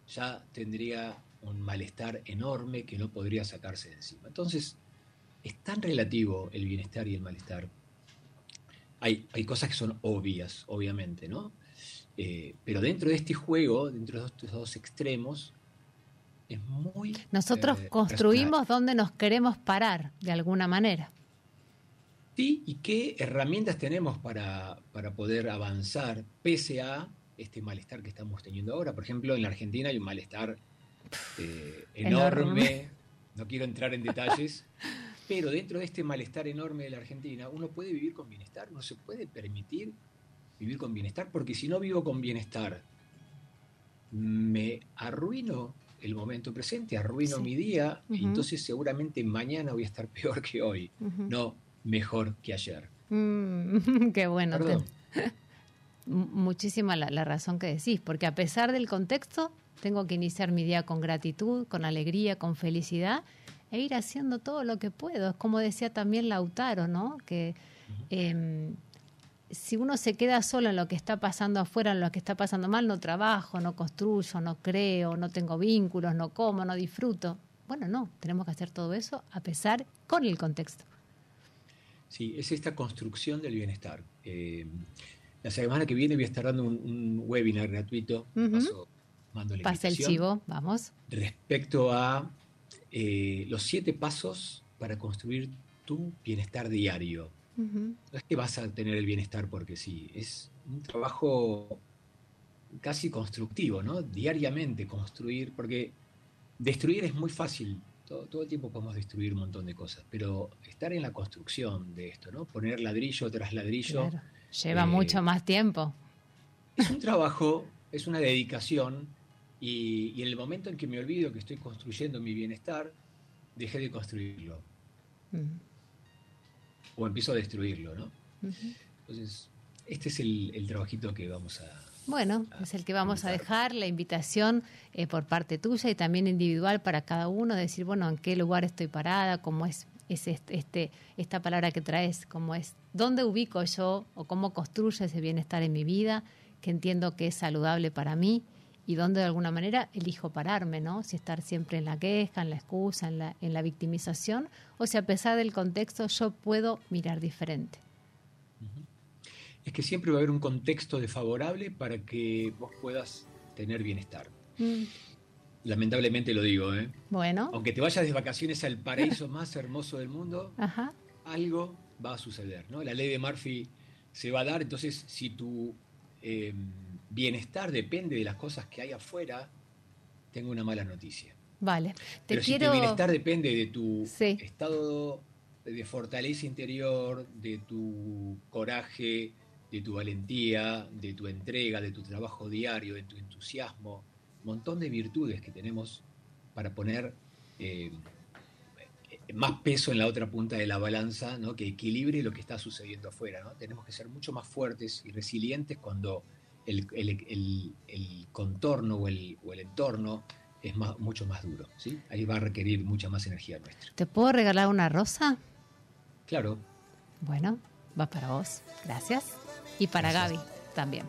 ya tendría un malestar enorme que no podría sacarse de encima. Entonces, es tan relativo el bienestar y el malestar. Hay, hay cosas que son obvias, obviamente, ¿no? Eh, pero dentro de este juego, dentro de estos dos extremos, es muy... Nosotros eh, construimos donde nos queremos parar, de alguna manera. Sí, y qué herramientas tenemos para, para poder avanzar pese a este malestar que estamos teniendo ahora. Por ejemplo, en la Argentina hay un malestar eh, enorme. Enorme. no quiero entrar en detalles, (laughs) pero dentro de este malestar enorme de la Argentina, uno puede vivir con bienestar, uno se puede permitir vivir con bienestar, porque si no vivo con bienestar, me arruino el momento presente, arruino Sí. mi día, y entonces seguramente mañana voy a estar (laughs) peor que hoy, no mejor que ayer. Mm, (laughs) qué bueno. te- (laughs) Muchísima la, la razón que decís, porque a pesar del contexto, tengo que iniciar mi día con gratitud, con alegría, con felicidad e ir haciendo todo lo que puedo. Es como decía también Lautaro, ¿no? Que em, si uno se queda solo en lo que está pasando afuera, en lo que está pasando mal, no trabajo, no construyo, no creo, no tengo vínculos, no como, no disfruto. Bueno, no, tenemos que hacer todo eso a pesar con el contexto. Sí, es esta construcción del bienestar. Eh, la semana que viene voy a estar dando un, un webinar gratuito, Ujú. paso- mando la Pasa el chivo, vamos. respecto a eh, los siete pasos para construir tu bienestar diario. No es que vas a tener el bienestar porque sí, es un trabajo casi constructivo, ¿no? Diariamente construir, porque destruir es muy fácil, todo, todo el tiempo podemos destruir un montón de cosas, pero estar en la construcción de esto, ¿no? Poner ladrillo tras ladrillo, Claro. Lleva eh, mucho más tiempo. es un trabajo, es una dedicación, y, y en el momento en que me olvido que estoy construyendo mi bienestar, dejé de construirlo, o empiezo a destruirlo, ¿no? Entonces, este es el, el trabajito que vamos a, Bueno, es el que vamos a dejar, la invitación eh, por parte tuya y también individual para cada uno, decir, bueno, en qué lugar estoy parada, cómo es, es este, este- esta palabra que traes, cómo es, dónde ubico yo o cómo construyo ese bienestar en mi vida, que entiendo que es saludable para mí y dónde de alguna manera elijo pararme, ¿no? Si estar siempre en la queja, en la excusa, en la, en la victimización, o si a pesar del contexto yo puedo mirar diferente. Es que siempre va a haber un contexto desfavorable para que vos puedas tener bienestar. Mm, Lamentablemente lo digo, ¿eh? Bueno, Aunque te vayas de vacaciones al paraíso más hermoso del mundo, ajá. algo va a suceder, ¿no? La ley de Murphy se va a dar, entonces si tu eh, bienestar depende de las cosas que hay afuera, tengo una mala noticia. Vale. Te Pero quiero. si tu bienestar depende de tu Sí. estado de fortaleza interior, de tu coraje, de tu valentía, de tu entrega, de tu trabajo diario, de tu entusiasmo, un montón de virtudes que tenemos para poner eh, más peso en la otra punta de la balanza, ¿no? que equilibre lo que está sucediendo afuera. ¿no? Tenemos que ser mucho más fuertes y resilientes cuando el, el- el- el contorno o el, o el entorno es más- mucho más duro. ¿sí? Ahí va a requerir mucha más energía nuestra. ¿Te puedo regalar una rosa? Claro. Bueno, va para vos. Gracias. Y para. Gaby también.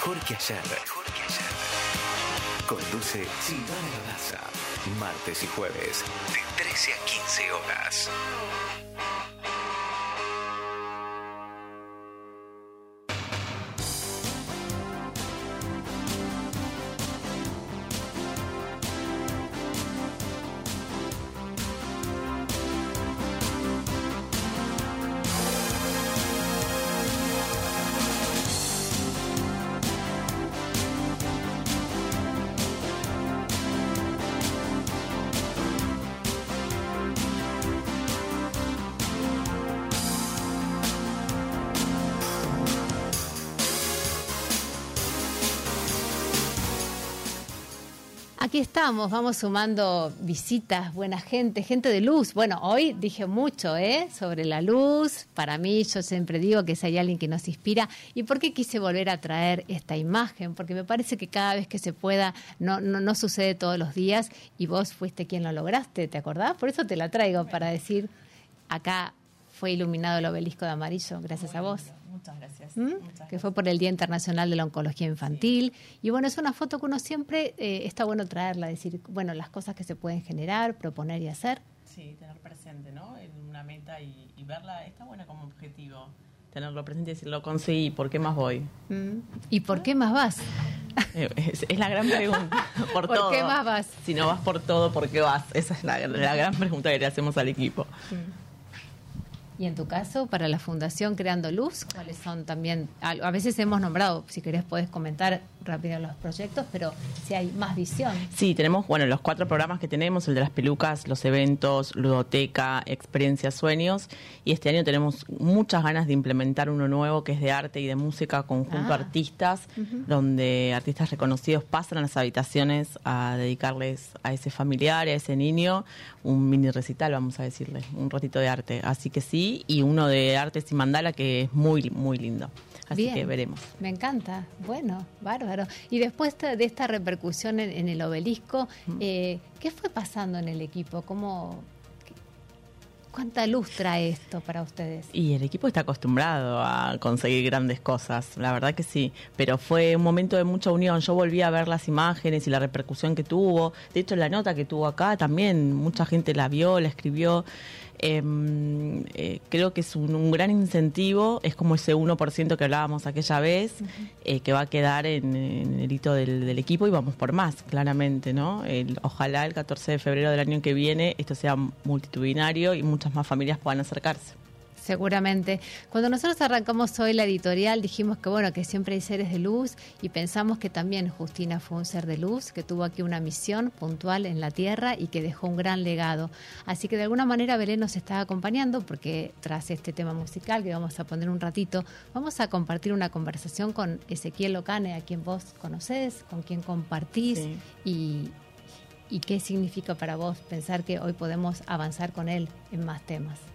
Mejor que ayer. Conduce Silvana Daza. Martes y jueves, de 13 a 15 horas. Aquí estamos, vamos sumando visitas, buena gente, gente de luz. Bueno, hoy dije mucho ¿eh? sobre la luz. Para mí, yo siempre digo que si hay alguien que nos inspira. ¿Y por qué quise volver a traer esta imagen? Porque me parece que cada vez que se pueda, no, no, no sucede todos los días y vos fuiste quien lo lograste, ¿te acordás? Por eso te la traigo, para decir, acá fue iluminado el obelisco de amarillo, gracias a vos. Muchas gracias. ¿Mm? Muchas que fue por el Día Internacional de la Oncología Infantil. Y bueno, es una foto que uno siempre eh, está bueno traerla, decir, bueno, las cosas que se pueden generar, proponer y hacer. Sí, tener presente, ¿no? En una meta y, y verla está buena como objetivo. Tenerlo presente y decir, lo conseguí, ¿por qué más voy? Mm. ¿Y por qué más vas? Eh, Es, es la gran pregunta. (laughs) Por, ¿Por todo. qué más vas? Si no vas por todo, ¿por qué vas? Esa es la, la gran pregunta que le hacemos al equipo. Y en tu caso, para la Fundación Creando Luz, ¿cuáles son también? A veces hemos nombrado, si querés, podés comentar rápido los proyectos, pero si hay más visión. Sí, tenemos, bueno, los cuatro programas que tenemos, el de las pelucas, los eventos, ludoteca, experiencias, sueños, y este año tenemos muchas ganas de implementar uno nuevo que es de arte y de música conjunto Ah. artistas, donde artistas reconocidos pasan a las habitaciones a dedicarles a ese familiar, a ese niño, un mini recital, vamos a decirle, un ratito de arte. Así que sí, y uno de artes y mandala que es muy, muy lindo. Así Bien. que veremos. Me encanta. Bueno, bárbaro. Y después de esta repercusión en, en el obelisco, eh, ¿qué fue pasando en el equipo? ¿Cómo, qué- ¿Cuánta luz trae esto para ustedes? Y el equipo está acostumbrado a conseguir grandes cosas, la verdad que sí, pero fue un momento de mucha unión. Yo volví a ver las imágenes y la repercusión que tuvo. De hecho, la nota que tuvo acá también, mucha gente la vio, la escribió. Em, eh, creo que es un, un gran incentivo, es como ese 1% que hablábamos aquella vez, eh, que va a quedar en, en el hito del, del equipo y vamos por más, claramente, ¿no? El- ojalá el 14 de febrero del año que viene esto sea multitudinario y muchas más familias puedan acercarse. Seguramente. Cuando nosotros arrancamos hoy la editorial dijimos que bueno, que siempre hay seres de luz y pensamos que también Justina fue un ser de luz, que tuvo aquí una misión puntual en la tierra y que dejó un gran legado. Así que de alguna manera Belén nos está acompañando porque tras este tema musical que vamos a poner un ratito, vamos a compartir una conversación con Ezequiel Locane, a quien vos conocés, con quien compartís y, y qué significa para vos pensar que hoy podemos avanzar con él en más temas.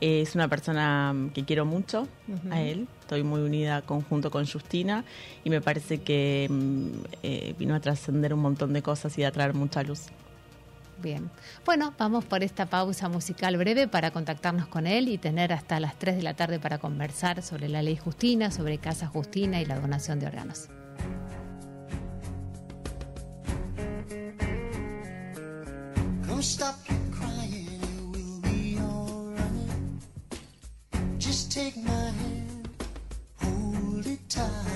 Es una persona que quiero mucho a él. Estoy muy unida conjunto con Justina y me parece que mm, eh, vino a trascender un montón de cosas y a traer mucha luz. Bien. Bueno, vamos por esta pausa musical breve para contactarnos con él y tener hasta las 3 de la tarde para conversar sobre la ley Justina, sobre Casa Justina y la donación de órganos. Come stop take my hand, hold it tight.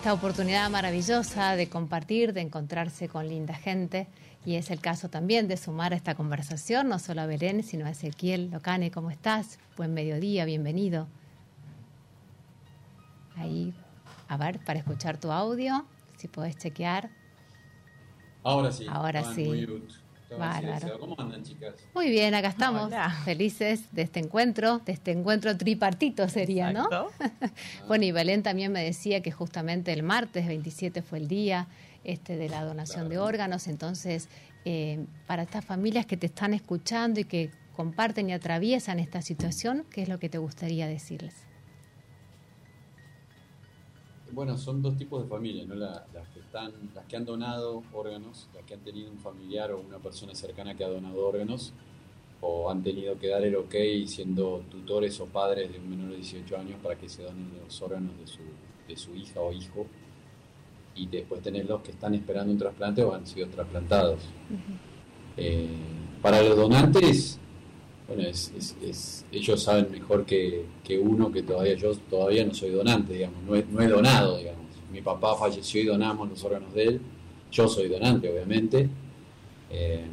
esta oportunidad maravillosa de compartir, de encontrarse con linda gente. Y es el caso también de sumar a esta conversación, no solo a Belén, sino a Ezequiel Locane. ¿Cómo estás? Buen mediodía, bienvenido. Ahí, a ver, para escuchar tu audio, si puedes chequear. Ahora sí. Ahora sí. Bárbaro. ¿Cómo andan, chicas? Muy bien, acá estamos, Hola. felices de este encuentro, de este encuentro tripartito sería, ¿no? (laughs) bueno, y Belén también me decía que justamente el martes 27 fue el día este de la donación de órganos, entonces eh, para estas familias que te están escuchando y que comparten y atraviesan esta situación, ¿qué es lo que te gustaría decirles? Bueno, son dos tipos de familias, ¿no? La- las que están, las que han donado órganos, las que han tenido un familiar o una persona cercana que ha donado órganos, o han tenido que dar el ok siendo tutores o padres de un menor de 18 años para que se donen los órganos de su, de su hija o hijo. Y después tenés los que están esperando un trasplante o han sido trasplantados. Eh, para los donantes, bueno, es, es- es- ellos saben mejor que, que uno que todavía yo todavía no soy donante, digamos, no he, donado, digamos. Mi papá falleció y donamos los órganos de él. Yo soy donante, obviamente. Eh,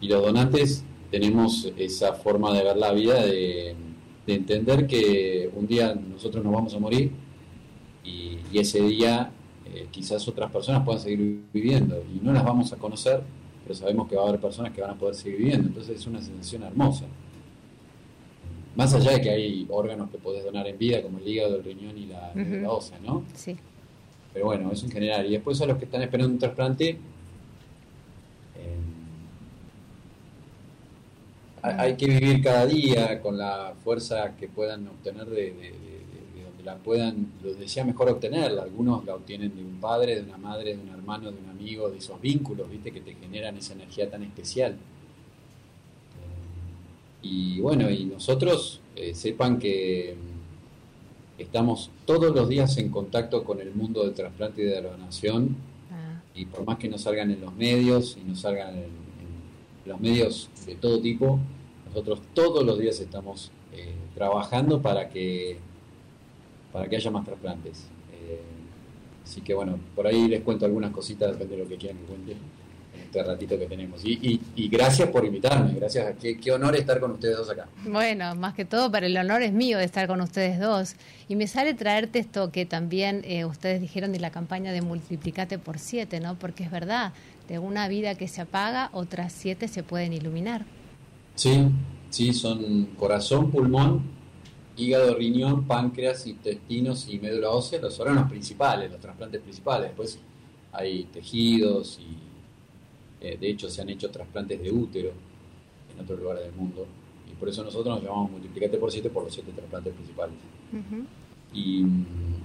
y los donantes tenemos esa forma de ver la vida, de, de entender que un día nosotros nos vamos a morir y, y ese día eh, quizás otras personas puedan seguir viviendo y no las vamos a conocer, pero sabemos que va a haber personas que van a poder seguir viviendo. Entonces es una sensación hermosa. Más allá de que hay órganos que podés donar en vida, como el hígado, el riñón y la, la ósea, ¿no? Sí. Pero bueno, eso en general. Y después a los que están esperando un trasplante, eh, hay que vivir cada día con la fuerza que puedan obtener de, la puedan, lo desea mejor obtenerla. Algunos la obtienen de un padre, de una madre, de un hermano, de un amigo, de esos vínculos, ¿viste? Que te generan esa energía tan especial. Y bueno, y nosotros eh, sepan que mm, estamos todos los días en contacto con el mundo del trasplante y de la donación. Y por más que no salgan en los medios y no salgan en, en los medios de todo tipo, nosotros todos los días estamos eh, trabajando para que para que haya más trasplantes. Eh, así que bueno, por ahí les cuento algunas cositas, depende de lo que quieran que cuente en este ratito que tenemos. Y, y- y gracias por invitarme, gracias, qué, qué honor estar con ustedes dos acá. Bueno, más que todo, para el honor es mío de estar con ustedes dos. Y me sale traerte esto que también eh, ustedes dijeron de la campaña de multiplicate por siete, ¿no? Porque es verdad, de una vida que se apaga, otras siete se pueden iluminar. Sí, sí, son corazón, pulmón, hígado, riñón, páncreas, intestinos y médula ósea, los órganos principales, los trasplantes principales. Después hay tejidos y eh, de hecho se han hecho trasplantes de útero en otros lugares del mundo. Y por eso nosotros nos llamamos multiplicate por 7 por los siete trasplantes principales. Y,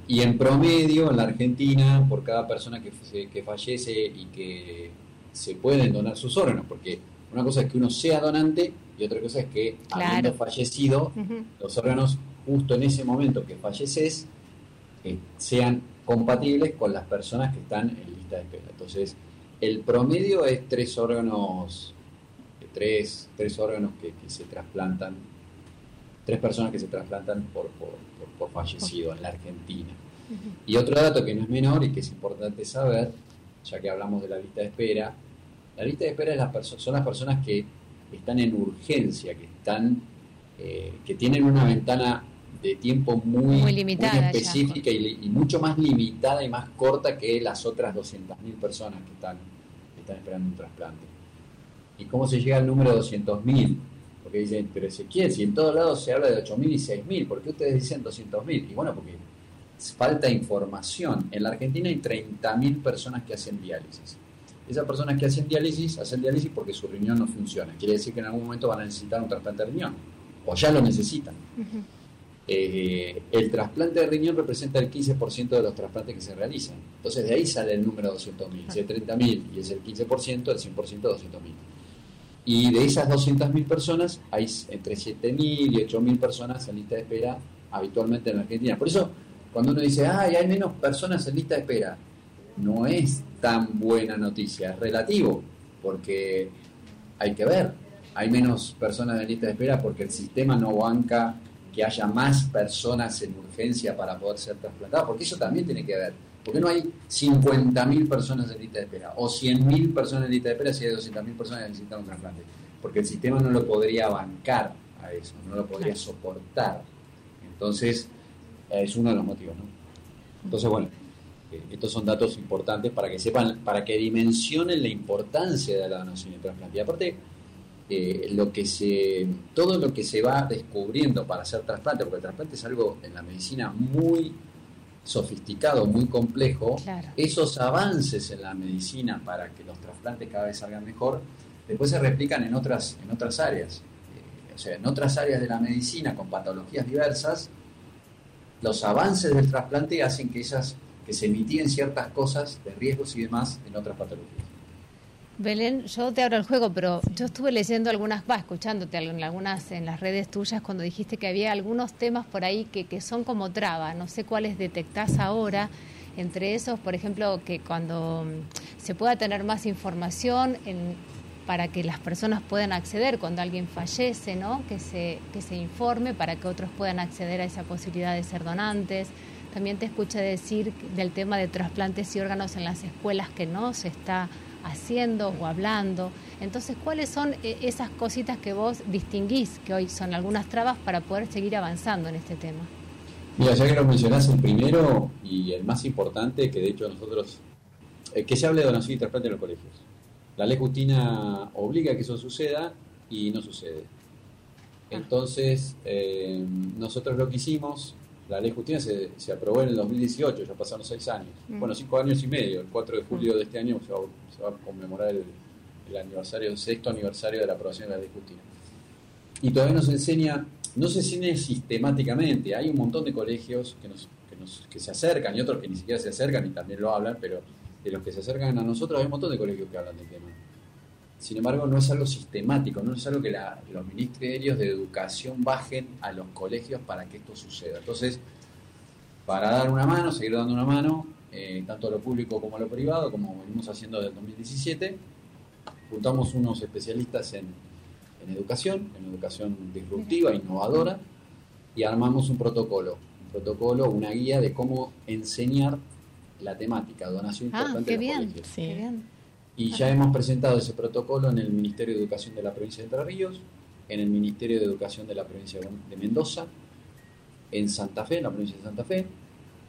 y en promedio, en la Argentina, por cada persona que, que fallece y que se pueden donar sus órganos, porque una cosa es que uno sea donante y otra cosa es que habiendo fallecido, los órganos justo en ese momento que falleces eh, sean compatibles con las personas que están en lista de espera. Entonces, el promedio es tres órganos, eh, tres, tres órganos que, que se trasplantan, tres personas que se trasplantan por, por, por- por fallecido en la Argentina. Y otro dato que no es menor y que es importante saber, ya que hablamos de la lista de espera, la lista de espera es son las personas que están en urgencia, que están, eh, que tienen una ventana de tiempo muy, Muy limitada ya. específica y, mucho más limitada y más corta que las otras 200.000 personas que están, que están esperando un trasplante. ¿Y cómo se llega al número 200.000? Porque dicen, pero Ezequiel, si en todos lados se habla de 8.000 y 6.000, ¿por qué ustedes dicen 200.000? Y bueno, porque falta información. En la Argentina hay 30.000 personas que hacen diálisis. Esas personas que hacen diálisis, hacen diálisis porque su riñón no funciona. Quiere decir que en algún momento van a necesitar un trasplante de riñón. O ya lo necesitan. Eh, el trasplante de riñón representa el 15% de los trasplantes que se realizan. Entonces de ahí sale el número 200.000. Si es 30.000 y es el 15%, el 100% 200.000. Y de esas 200.000 personas, hay entre 7.000 y 8.000 personas en lista de espera habitualmente en la Argentina. Por eso, cuando uno dice, ay, hay menos personas en lista de espera, no es tan buena noticia, es relativo, porque hay que ver, hay menos personas en lista de espera porque el sistema no banca que haya más personas en urgencia para poder ser trasplantadas, porque eso también tiene que ver. ¿Por qué no hay 50.000 personas en lista de espera? O 100.000 personas en lista de espera si hay 200.000 personas que necesitan un trasplante. Porque el sistema no lo podría bancar a eso, no lo podría soportar. Entonces, es uno de los motivos, ¿no? Entonces, bueno, estos son datos importantes para que sepan, para que dimensionen la importancia de la donación y el trasplante. Y aparte, eh, lo que se, todo lo que se va descubriendo para hacer trasplante, porque el trasplante es algo en la medicina muy sofisticado, muy complejo, esos avances en la medicina para que los trasplantes cada vez salgan mejor, después se replican en otras, en otras áreas. Eh, o sea, en otras áreas de la medicina con patologías diversas, los avances del trasplante hacen que esas se mitiguen ciertas cosas de riesgos y demás en otras patologías. Belén, yo te abro el juego, pero yo estuve leyendo algunas, va, escuchándote en algunas en las redes tuyas cuando dijiste que había algunos temas por ahí que, que son como traba, no sé cuáles detectás ahora. Entre esos, por ejemplo, que cuando mm, se pueda tener más información en, para que las personas puedan acceder cuando alguien fallece, ¿no? Que se, que se informe para que otros puedan acceder a esa posibilidad de ser donantes. También te escuché decir del tema de trasplantes y órganos en las escuelas que no se está haciendo o hablando. Entonces, ¿cuáles son eh, esas cositas que vos distinguís, que hoy son algunas trabas para poder seguir avanzando en este tema? Mira, ya que lo mencionás, el primero y el más importante, que de hecho nosotros, eh, que se hable de donación y trasplante en los colegios. La ley Justina obliga a que eso suceda y no sucede. Entonces, eh, nosotros lo que hicimos, la ley Justina se, se aprobó en el 2018, ya pasaron seis años. Mm. Bueno, cinco años y medio. El 4 de julio de este año se va, se va a conmemorar el, el aniversario, el sexto aniversario de la aprobación de la ley Justina. Y todavía no se enseña, no se enseña sistemáticamente. Hay un montón de colegios que, nos, que, nos, que se acercan y otros que ni siquiera se acercan y también lo hablan, pero de los que se acercan a nosotros hay un montón de colegios que hablan del tema. Sin embargo, no es algo sistemático, no es algo que la- los ministerios de educación bajen a los colegios para que esto suceda. Entonces, para dar una mano, seguir dando una mano, eh, tanto a lo público como a lo privado, como venimos haciendo desde el 2017, juntamos unos especialistas en, en educación, en educación disruptiva, innovadora, y armamos un protocolo, un protocolo, una guía de cómo enseñar la temática, donación Ah, trasplante qué los bien, colegios. qué bien. Y ya hemos presentado ese protocolo en el Ministerio de Educación de la provincia de Entre Ríos, en el Ministerio de Educación de la provincia de Mendoza, en Santa Fe, en la provincia de Santa Fe,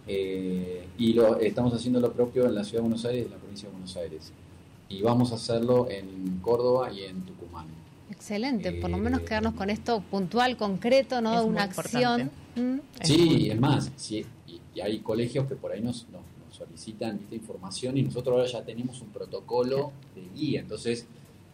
eh, y lo, estamos haciendo lo propio en la ciudad de Buenos Aires y en la provincia de Buenos Aires. Y vamos a hacerlo en Córdoba y en Tucumán. Excelente, por lo menos quedarnos con esto puntual, concreto, ¿no? Es muy Una acción. Mm. Sí, es más, sí, y, y hay colegios que por ahí nos, nos solicitan esta información y nosotros ahora ya tenemos un protocolo de guía. Entonces,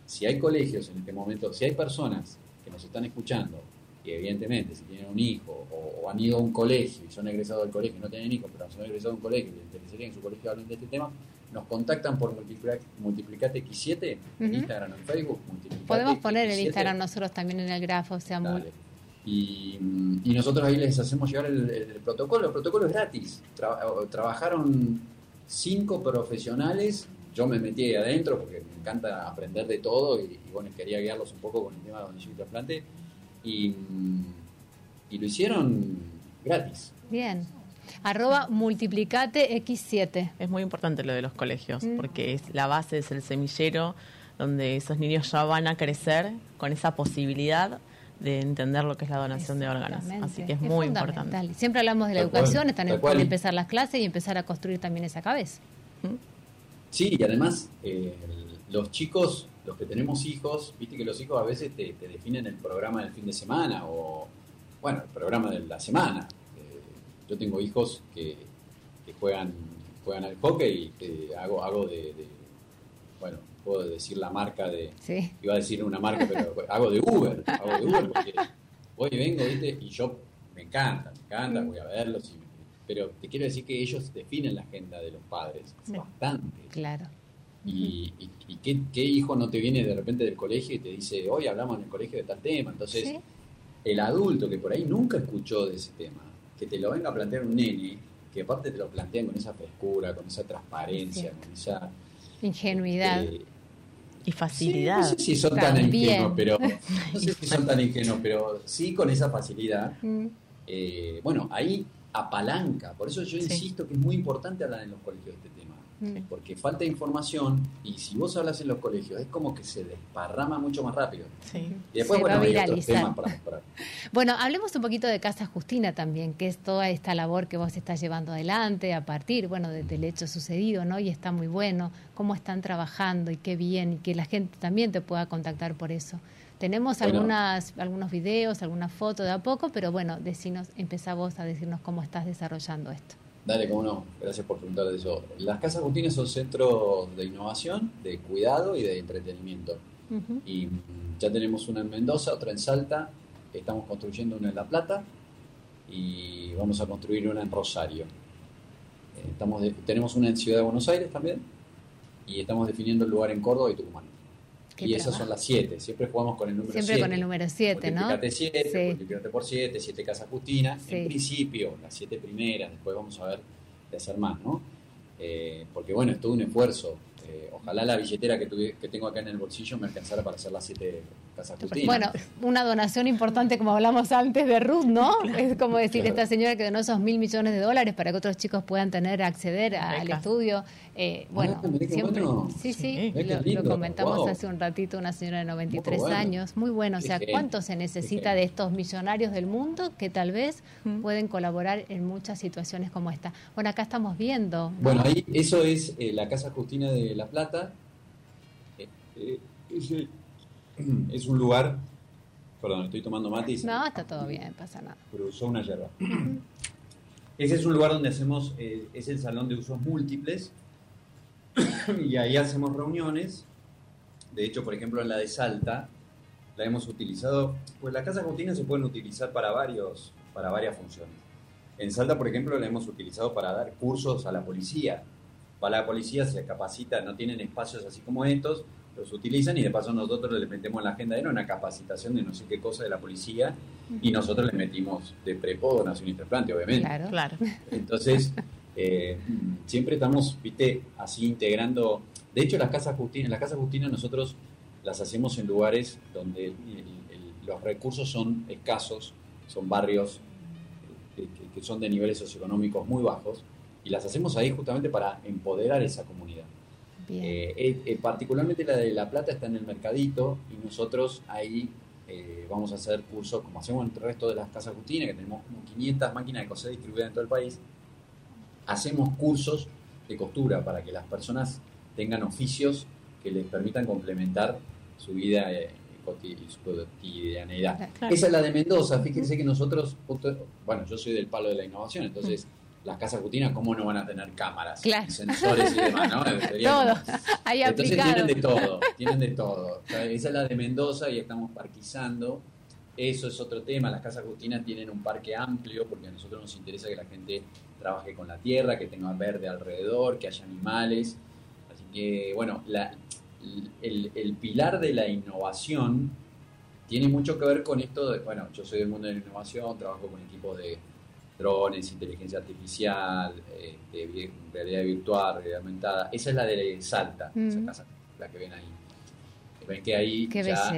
si hay colegios en este momento, si hay personas que nos están escuchando, que evidentemente si tienen un hijo o, o han ido a un colegio y son egresados del colegio y no tienen hijos, pero son egresados de un colegio y les interesaría que en su colegio hablen de este tema, nos contactan por Multiplica- Multiplicate X7 en Ujú. Instagram o en Facebook. Multiplicate Podemos poner el X7. Instagram nosotros también en el grafo, o sea, muy... Y, y nosotros ahí les hacemos llegar el, el- el protocolo. El protocolo es gratis. Tra- trabajaron cinco profesionales. Yo me metí ahí adentro porque me encanta aprender de todo y, y bueno, quería guiarlos un poco con el tema de donación y trasplante. Y, y lo hicieron gratis. Bien. Arroba multiplicate X7. Es muy importante lo de los colegios, Mm. porque es la base, es el semillero donde esos niños ya van a crecer con esa posibilidad de entender lo que es la donación de órganos. Así que es, muy importante. Siempre hablamos de la Tal cual, educación, están en empezar las clases y empezar a construir también esa cabeza. Sí, y además eh, los chicos, los que tenemos hijos, viste que los hijos a veces te, te definen el programa del fin de semana o, bueno, el programa de la semana. Eh, yo tengo hijos que, que juegan juegan al hockey y que hago, hago de, de- bueno, puedo decir la marca de, Sí. iba a decir una marca, pero (laughs) hago de Uber, hago de Uber porque voy y vengo, viste, y yo me encanta, me encanta, voy a verlos, y- pero te quiero decir que ellos definen la agenda de los padres, bastante. Claro. Y, y- y qué, qué hijo no te viene de repente del colegio y te dice, hoy hablamos en el colegio de tal tema. Entonces, Sí. el adulto que por ahí nunca escuchó de ese tema, que te lo venga a plantear un nene, que aparte te lo plantean con esa frescura, con esa transparencia, con esa... Ingenuidad. eh, Y facilidad. Sí, no sé si son tan ingenuos, pero (laughs) no sé si son tan ingenuos, pero sí con esa facilidad. Mm. Eh, bueno, ahí apalanca. Por eso yo Sí. insisto que es muy importante hablar en los colegios de este tema. Porque falta información y si vos hablas en los colegios es como que se desparrama mucho más rápido. Y después, Se bueno, va a hay otros temas para mejorar. (laughs) Bueno, hablemos un poquito de Casa Justina también, que es toda esta labor que vos estás llevando adelante a partir, bueno, de- del hecho sucedido, ¿no? Y está muy bueno, cómo están trabajando y qué bien, y que la gente también te pueda contactar por eso. Tenemos Bueno. algunas, algunos videos, algunas fotos de a poco, pero bueno, decinos, empezá vos a decirnos cómo estás desarrollando esto. Dale, cómo no. Gracias por preguntar de eso. Las casas Agustines son centros de innovación, de cuidado y de entretenimiento. Y mm, ya tenemos una en Mendoza, otra en Salta, estamos construyendo una en La Plata y vamos a construir una en Rosario. Eh, Estamos de- tenemos una en Ciudad de Buenos Aires también y estamos definiendo el lugar en Córdoba y Tucumán. Qué Y esas son las siete. Siempre jugamos con el número Siempre siete. con el número 7, ¿no? Multiplicate 7, Sí. multiplicate por 7, 7 casas Justinas. Sí. En principio, las 7 primeras, después vamos a ver de hacer más, ¿no? Eh, porque bueno, es todo un esfuerzo. Eh, ojalá la billetera que, tuve- que tengo acá en el bolsillo me alcanzara para hacer las 7 Bueno, una donación importante, como hablamos antes de Ruth, ¿no? (laughs) Es como decir Claro. esta señora que donó esos mil millones de dólares para que otros chicos puedan tener, acceder a- al estudio. Eh, bueno, Ah, siempre. bueno. Sí, sí, lo, lo lindo, comentamos wow. hace un ratito, una señora de 93 Muy bueno. años. Muy bueno. O sea, ¿cuánto se necesita de estos millonarios del mundo que tal vez pueden colaborar en muchas situaciones como esta? Bueno, acá estamos viendo. ¿no? Bueno, ahí eso es eh, la Casa Justina de La Plata. Eh, eh, (clears throat) es, un lugar. Perdón, estoy tomando mate y No, está todo bien, pasa nada. cruzó una yerba. (clears throat) Ese es un lugar donde hacemos, eh, es el salón de usos múltiples (clears throat) y ahí hacemos reuniones. De hecho, por ejemplo, en la de Salta la hemos utilizado, pues las casas Justina se pueden utilizar para, varios, para varias funciones. En Salta, por ejemplo, la hemos utilizado para dar cursos a la policía. Para la policía se capacita, no tienen espacios así como estos, los utilizan y de paso nosotros les metemos en la agenda, era una capacitación de no sé qué cosa de la policía y nosotros les metimos de prepo, donación y trasplante, obviamente. Claro. Claro. Entonces, (laughs) eh, siempre estamos, viste, así integrando. De hecho, las casas Justina, las casas Justina nosotros las hacemos en lugares donde el- el- los recursos son escasos, son barrios eh, que, que son de niveles socioeconómicos muy bajos, y las hacemos ahí justamente para empoderar esa comunidad. Eh, eh, eh, particularmente la de La Plata está en el mercadito y nosotros ahí eh, vamos a hacer cursos como hacemos en el resto de las casas Justina, que tenemos como 500 máquinas de coser distribuidas en todo el país. Hacemos cursos de costura para que las personas tengan oficios que les permitan complementar su vida su cotidianeidad. Claro. Esa es la de Mendoza. Fíjense que nosotros, bueno, yo soy del palo de la innovación, entonces las casas Justina, ¿cómo no van a tener cámaras, Claro. sensores y demás? ¿no? (laughs) Sería Todo, ahí entonces aplicado. tienen de todo, tienen de todo. O sea, esa es la de Mendoza y estamos parquizando. Eso es otro tema. Las casas Justinas tienen un parque amplio porque a nosotros nos interesa que la gente trabaje con la tierra, que tenga verde alrededor, que haya animales. Así que, bueno, la- el, el pilar de la innovación tiene mucho que ver con esto de, bueno, yo soy del mundo de la innovación, trabajo con equipos de drones, inteligencia artificial, este, realidad virtual, realidad aumentada. Esa es la de Salta, esa Mm. casa, la que ven ahí. Ven que ahí Qué ya belleza,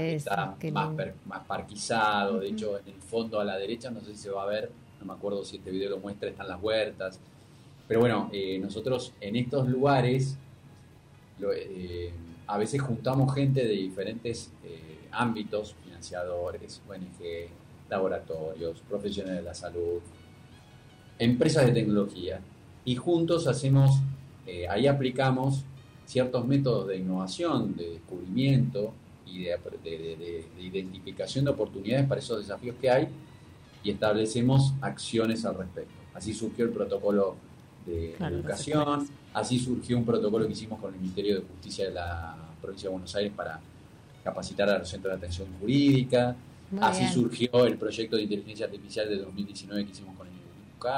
está más, per- más parquizado, de hecho en el fondo a la derecha, no sé si se va a ver, no me acuerdo si este video lo muestra, están las huertas. Pero bueno, eh, nosotros en estos lugares lo- eh, a veces juntamos gente de diferentes eh, ámbitos, financiadores, ONG, laboratorios, profesionales de la salud, empresas de tecnología, y juntos hacemos, eh, ahí aplicamos ciertos métodos de innovación, de descubrimiento y de, de- de- de- de identificación de oportunidades para esos desafíos que hay y establecemos acciones al respecto. Así surgió el protocolo de Claro, educación, así surgió un protocolo que hicimos con el Ministerio de Justicia de la provincia de Buenos Aires para capacitar a los centros de atención jurídica, Muy así bien. surgió el proyecto de inteligencia artificial de 2019 que hicimos con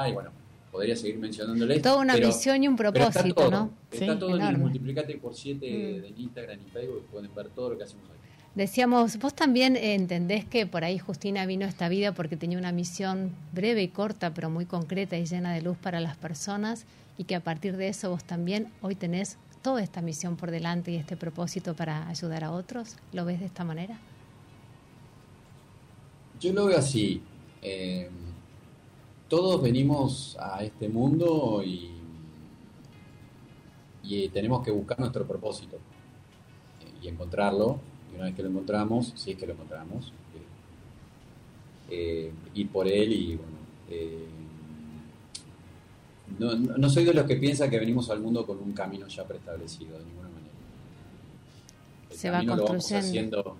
y bueno, podría seguir mencionándoles. Toda una pero- visión y un pero está propósito, todo, ¿no? Está Sí, todo en el multiplicate por 7 Mm. de Instagram y Facebook, pueden ver todo lo que hacemos ahí. Decíamos, vos también eh, entendés que por ahí Justina vino a esta vida porque tenía una misión breve y corta, pero muy concreta y llena de luz para las personas y que a partir de eso vos también hoy tenés toda esta misión por delante y este propósito para ayudar a otros. ¿Lo ves de esta manera? Yo lo veo así. eh, todos venimos a este mundo y y tenemos que buscar nuestro propósito eh, y encontrarlo. Y una vez que lo encontramos, si es que lo encontramos, eh, eh, ir por él y bueno. eh, no, soy de los que piensa que venimos al mundo con un camino ya preestablecido, de ninguna manera. El Se va camino lo vamos haciendo,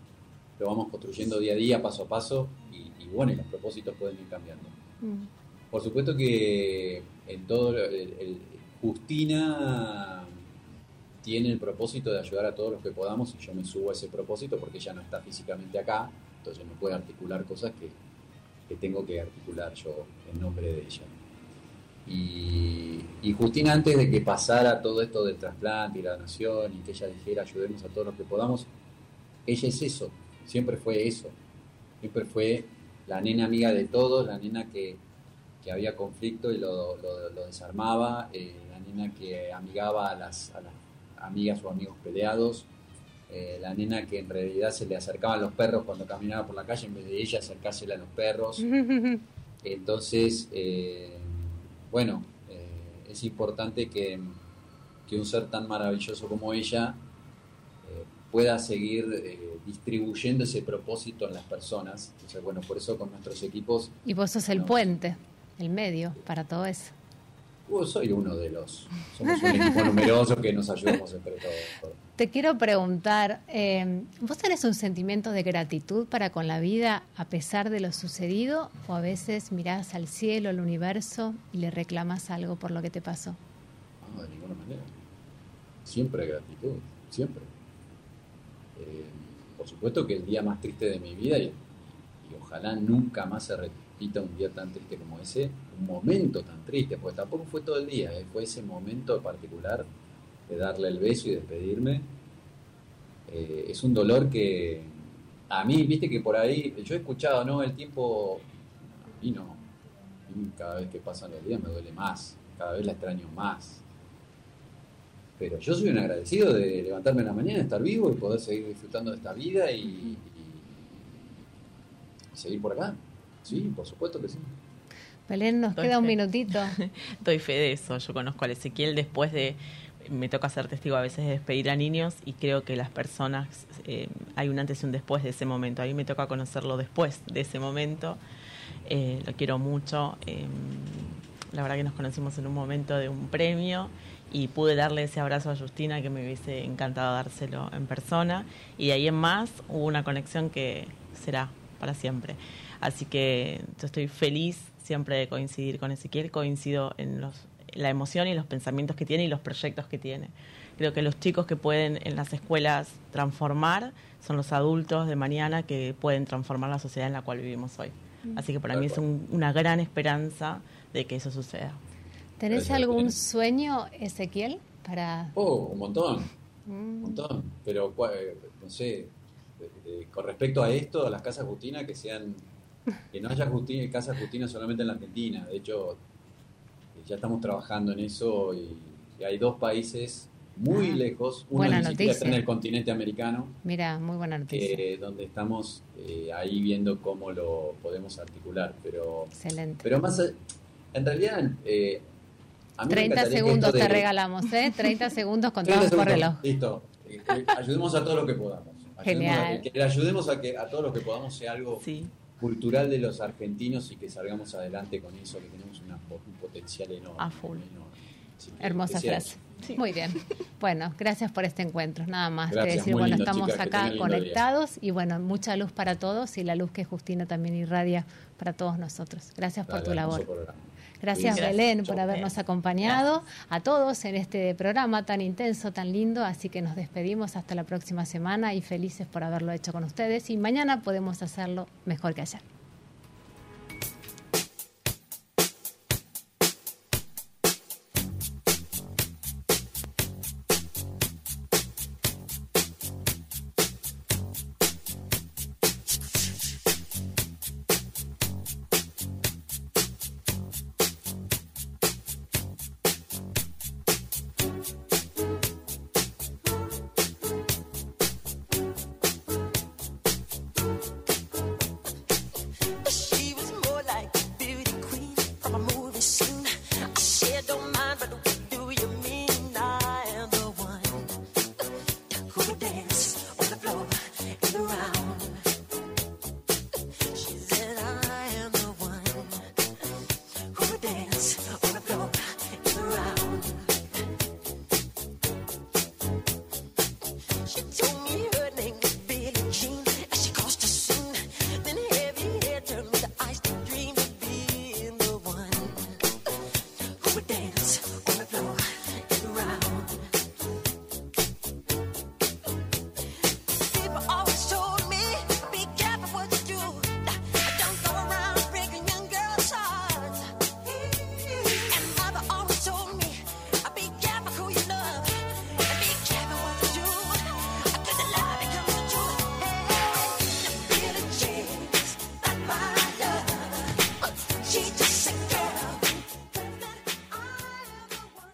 lo vamos construyendo día a día, paso a paso, y, y bueno, y los propósitos pueden ir cambiando. Mm. Por supuesto que en todo Justina tiene el propósito de ayudar a todos los que podamos y yo me subo a ese propósito porque ella no está físicamente acá, entonces no puede articular cosas que, que tengo que articular yo en nombre de ella. Y, y Justina antes de que pasara todo esto del trasplante y la donación y que ella dijera ayudemos a todos los que podamos, ella es eso, siempre fue eso, siempre fue la nena amiga de todos, la nena que, que había conflicto y lo, lo- lo desarmaba, eh, la nena que amigaba a las, a las amigas o amigos peleados, eh, la nena que en realidad se le acercaban los perros cuando caminaba por la calle en vez de ella acercársela a los perros. (laughs) Entonces, eh, bueno, es importante que, que un ser tan maravilloso como ella pueda seguir eh, distribuyendo ese propósito en las personas. Entonces, bueno, por eso con nuestros equipos, Y vos sos el puente, el medio para todo eso. uh, soy uno de los, somos un equipo (laughs) numeroso que nos ayudamos entre todos. Te quiero preguntar, eh, ¿vos tenés un sentimiento de gratitud para con la vida a pesar de lo sucedido o a veces mirás al cielo, al universo y le reclamas algo por lo que te pasó? No, de ninguna manera. Siempre gratitud, siempre. Eh, por supuesto que el día más triste de mi vida, y, y ojalá nunca más se repita un día tan triste como ese, un momento tan triste, porque tampoco fue todo el día, eh, fue ese momento particular de darle el beso y despedirme. Eh, es un dolor que a mí, viste que por ahí, yo he escuchado, ¿no? El tiempo, a mí no. A mí cada vez que pasan los días me duele más, cada vez la extraño más. Pero yo soy un agradecido de levantarme en la mañana, estar vivo y poder seguir disfrutando de esta vida y, seguir por acá. Sí, por supuesto que sí. Belén, nos Doy queda un minutito. (laughs) Doy fe de eso. Yo conozco al Ezequiel después de. Me toca ser testigo a veces de despedir a niños y creo que las personas. eh, hay un antes y un después de ese momento. A mí me toca conocerlo después de ese momento. Eh, lo quiero mucho. eh, la verdad que nos conocimos en un momento de un premio y pude darle ese abrazo a Justina que me hubiese encantado dárselo en persona. Y de ahí en más hubo una conexión que será para siempre. Así que yo estoy feliz siempre de coincidir con Ezequiel, coincido en los, la emoción y los pensamientos que tiene y los proyectos que tiene. Creo que los chicos que pueden en las escuelas transformar son los adultos de mañana que pueden transformar la sociedad en la cual vivimos hoy. Así que para mí es un- una gran esperanza de que eso suceda. ¿Tenés algún sueño, Ezequiel? Para... Oh, un montón, Mm. un montón. Pero, eh, no sé, con respecto a esto, a las casas Justina, que sean, que no haya Justina, casas Justina solamente en la Argentina. De hecho, ya estamos trabajando en eso y, y hay dos países muy Ah, lejos, uno buena ni siquiera está en noticia. el continente americano, Mira, muy buena noticia. eh, donde estamos eh, ahí viendo cómo lo podemos articular. Pero, Excelente. pero más, en realidad, eh, a mí me 30 encantaría que segundos te de- regalamos, ¿eh? 30 (laughs) segundos 30 contados por reloj. Listo. Eh, eh, ayudemos a todo lo que podamos. Ayudemos a Genial. que, que le ayudemos a que a todo lo que podamos sea algo cultural de los argentinos y que salgamos adelante con eso, que tenemos una un potencial enorme. A full. enorme. Que- Hermosa que frase. Muy bien. Bueno, gracias por este encuentro. Nada más que Gracias, decir, muy bueno, lindo, estamos chicas, que acá día. conectados y bueno, mucha luz para todos y la luz que Justina también irradia para todos nosotros. Gracias por tu labor. Gracias, Gracias. Belén, por habernos acompañado a todos en este programa tan intenso, tan lindo. Así que nos despedimos hasta la próxima semana y felices por haberlo hecho con ustedes. Y mañana podemos hacerlo mejor que ayer.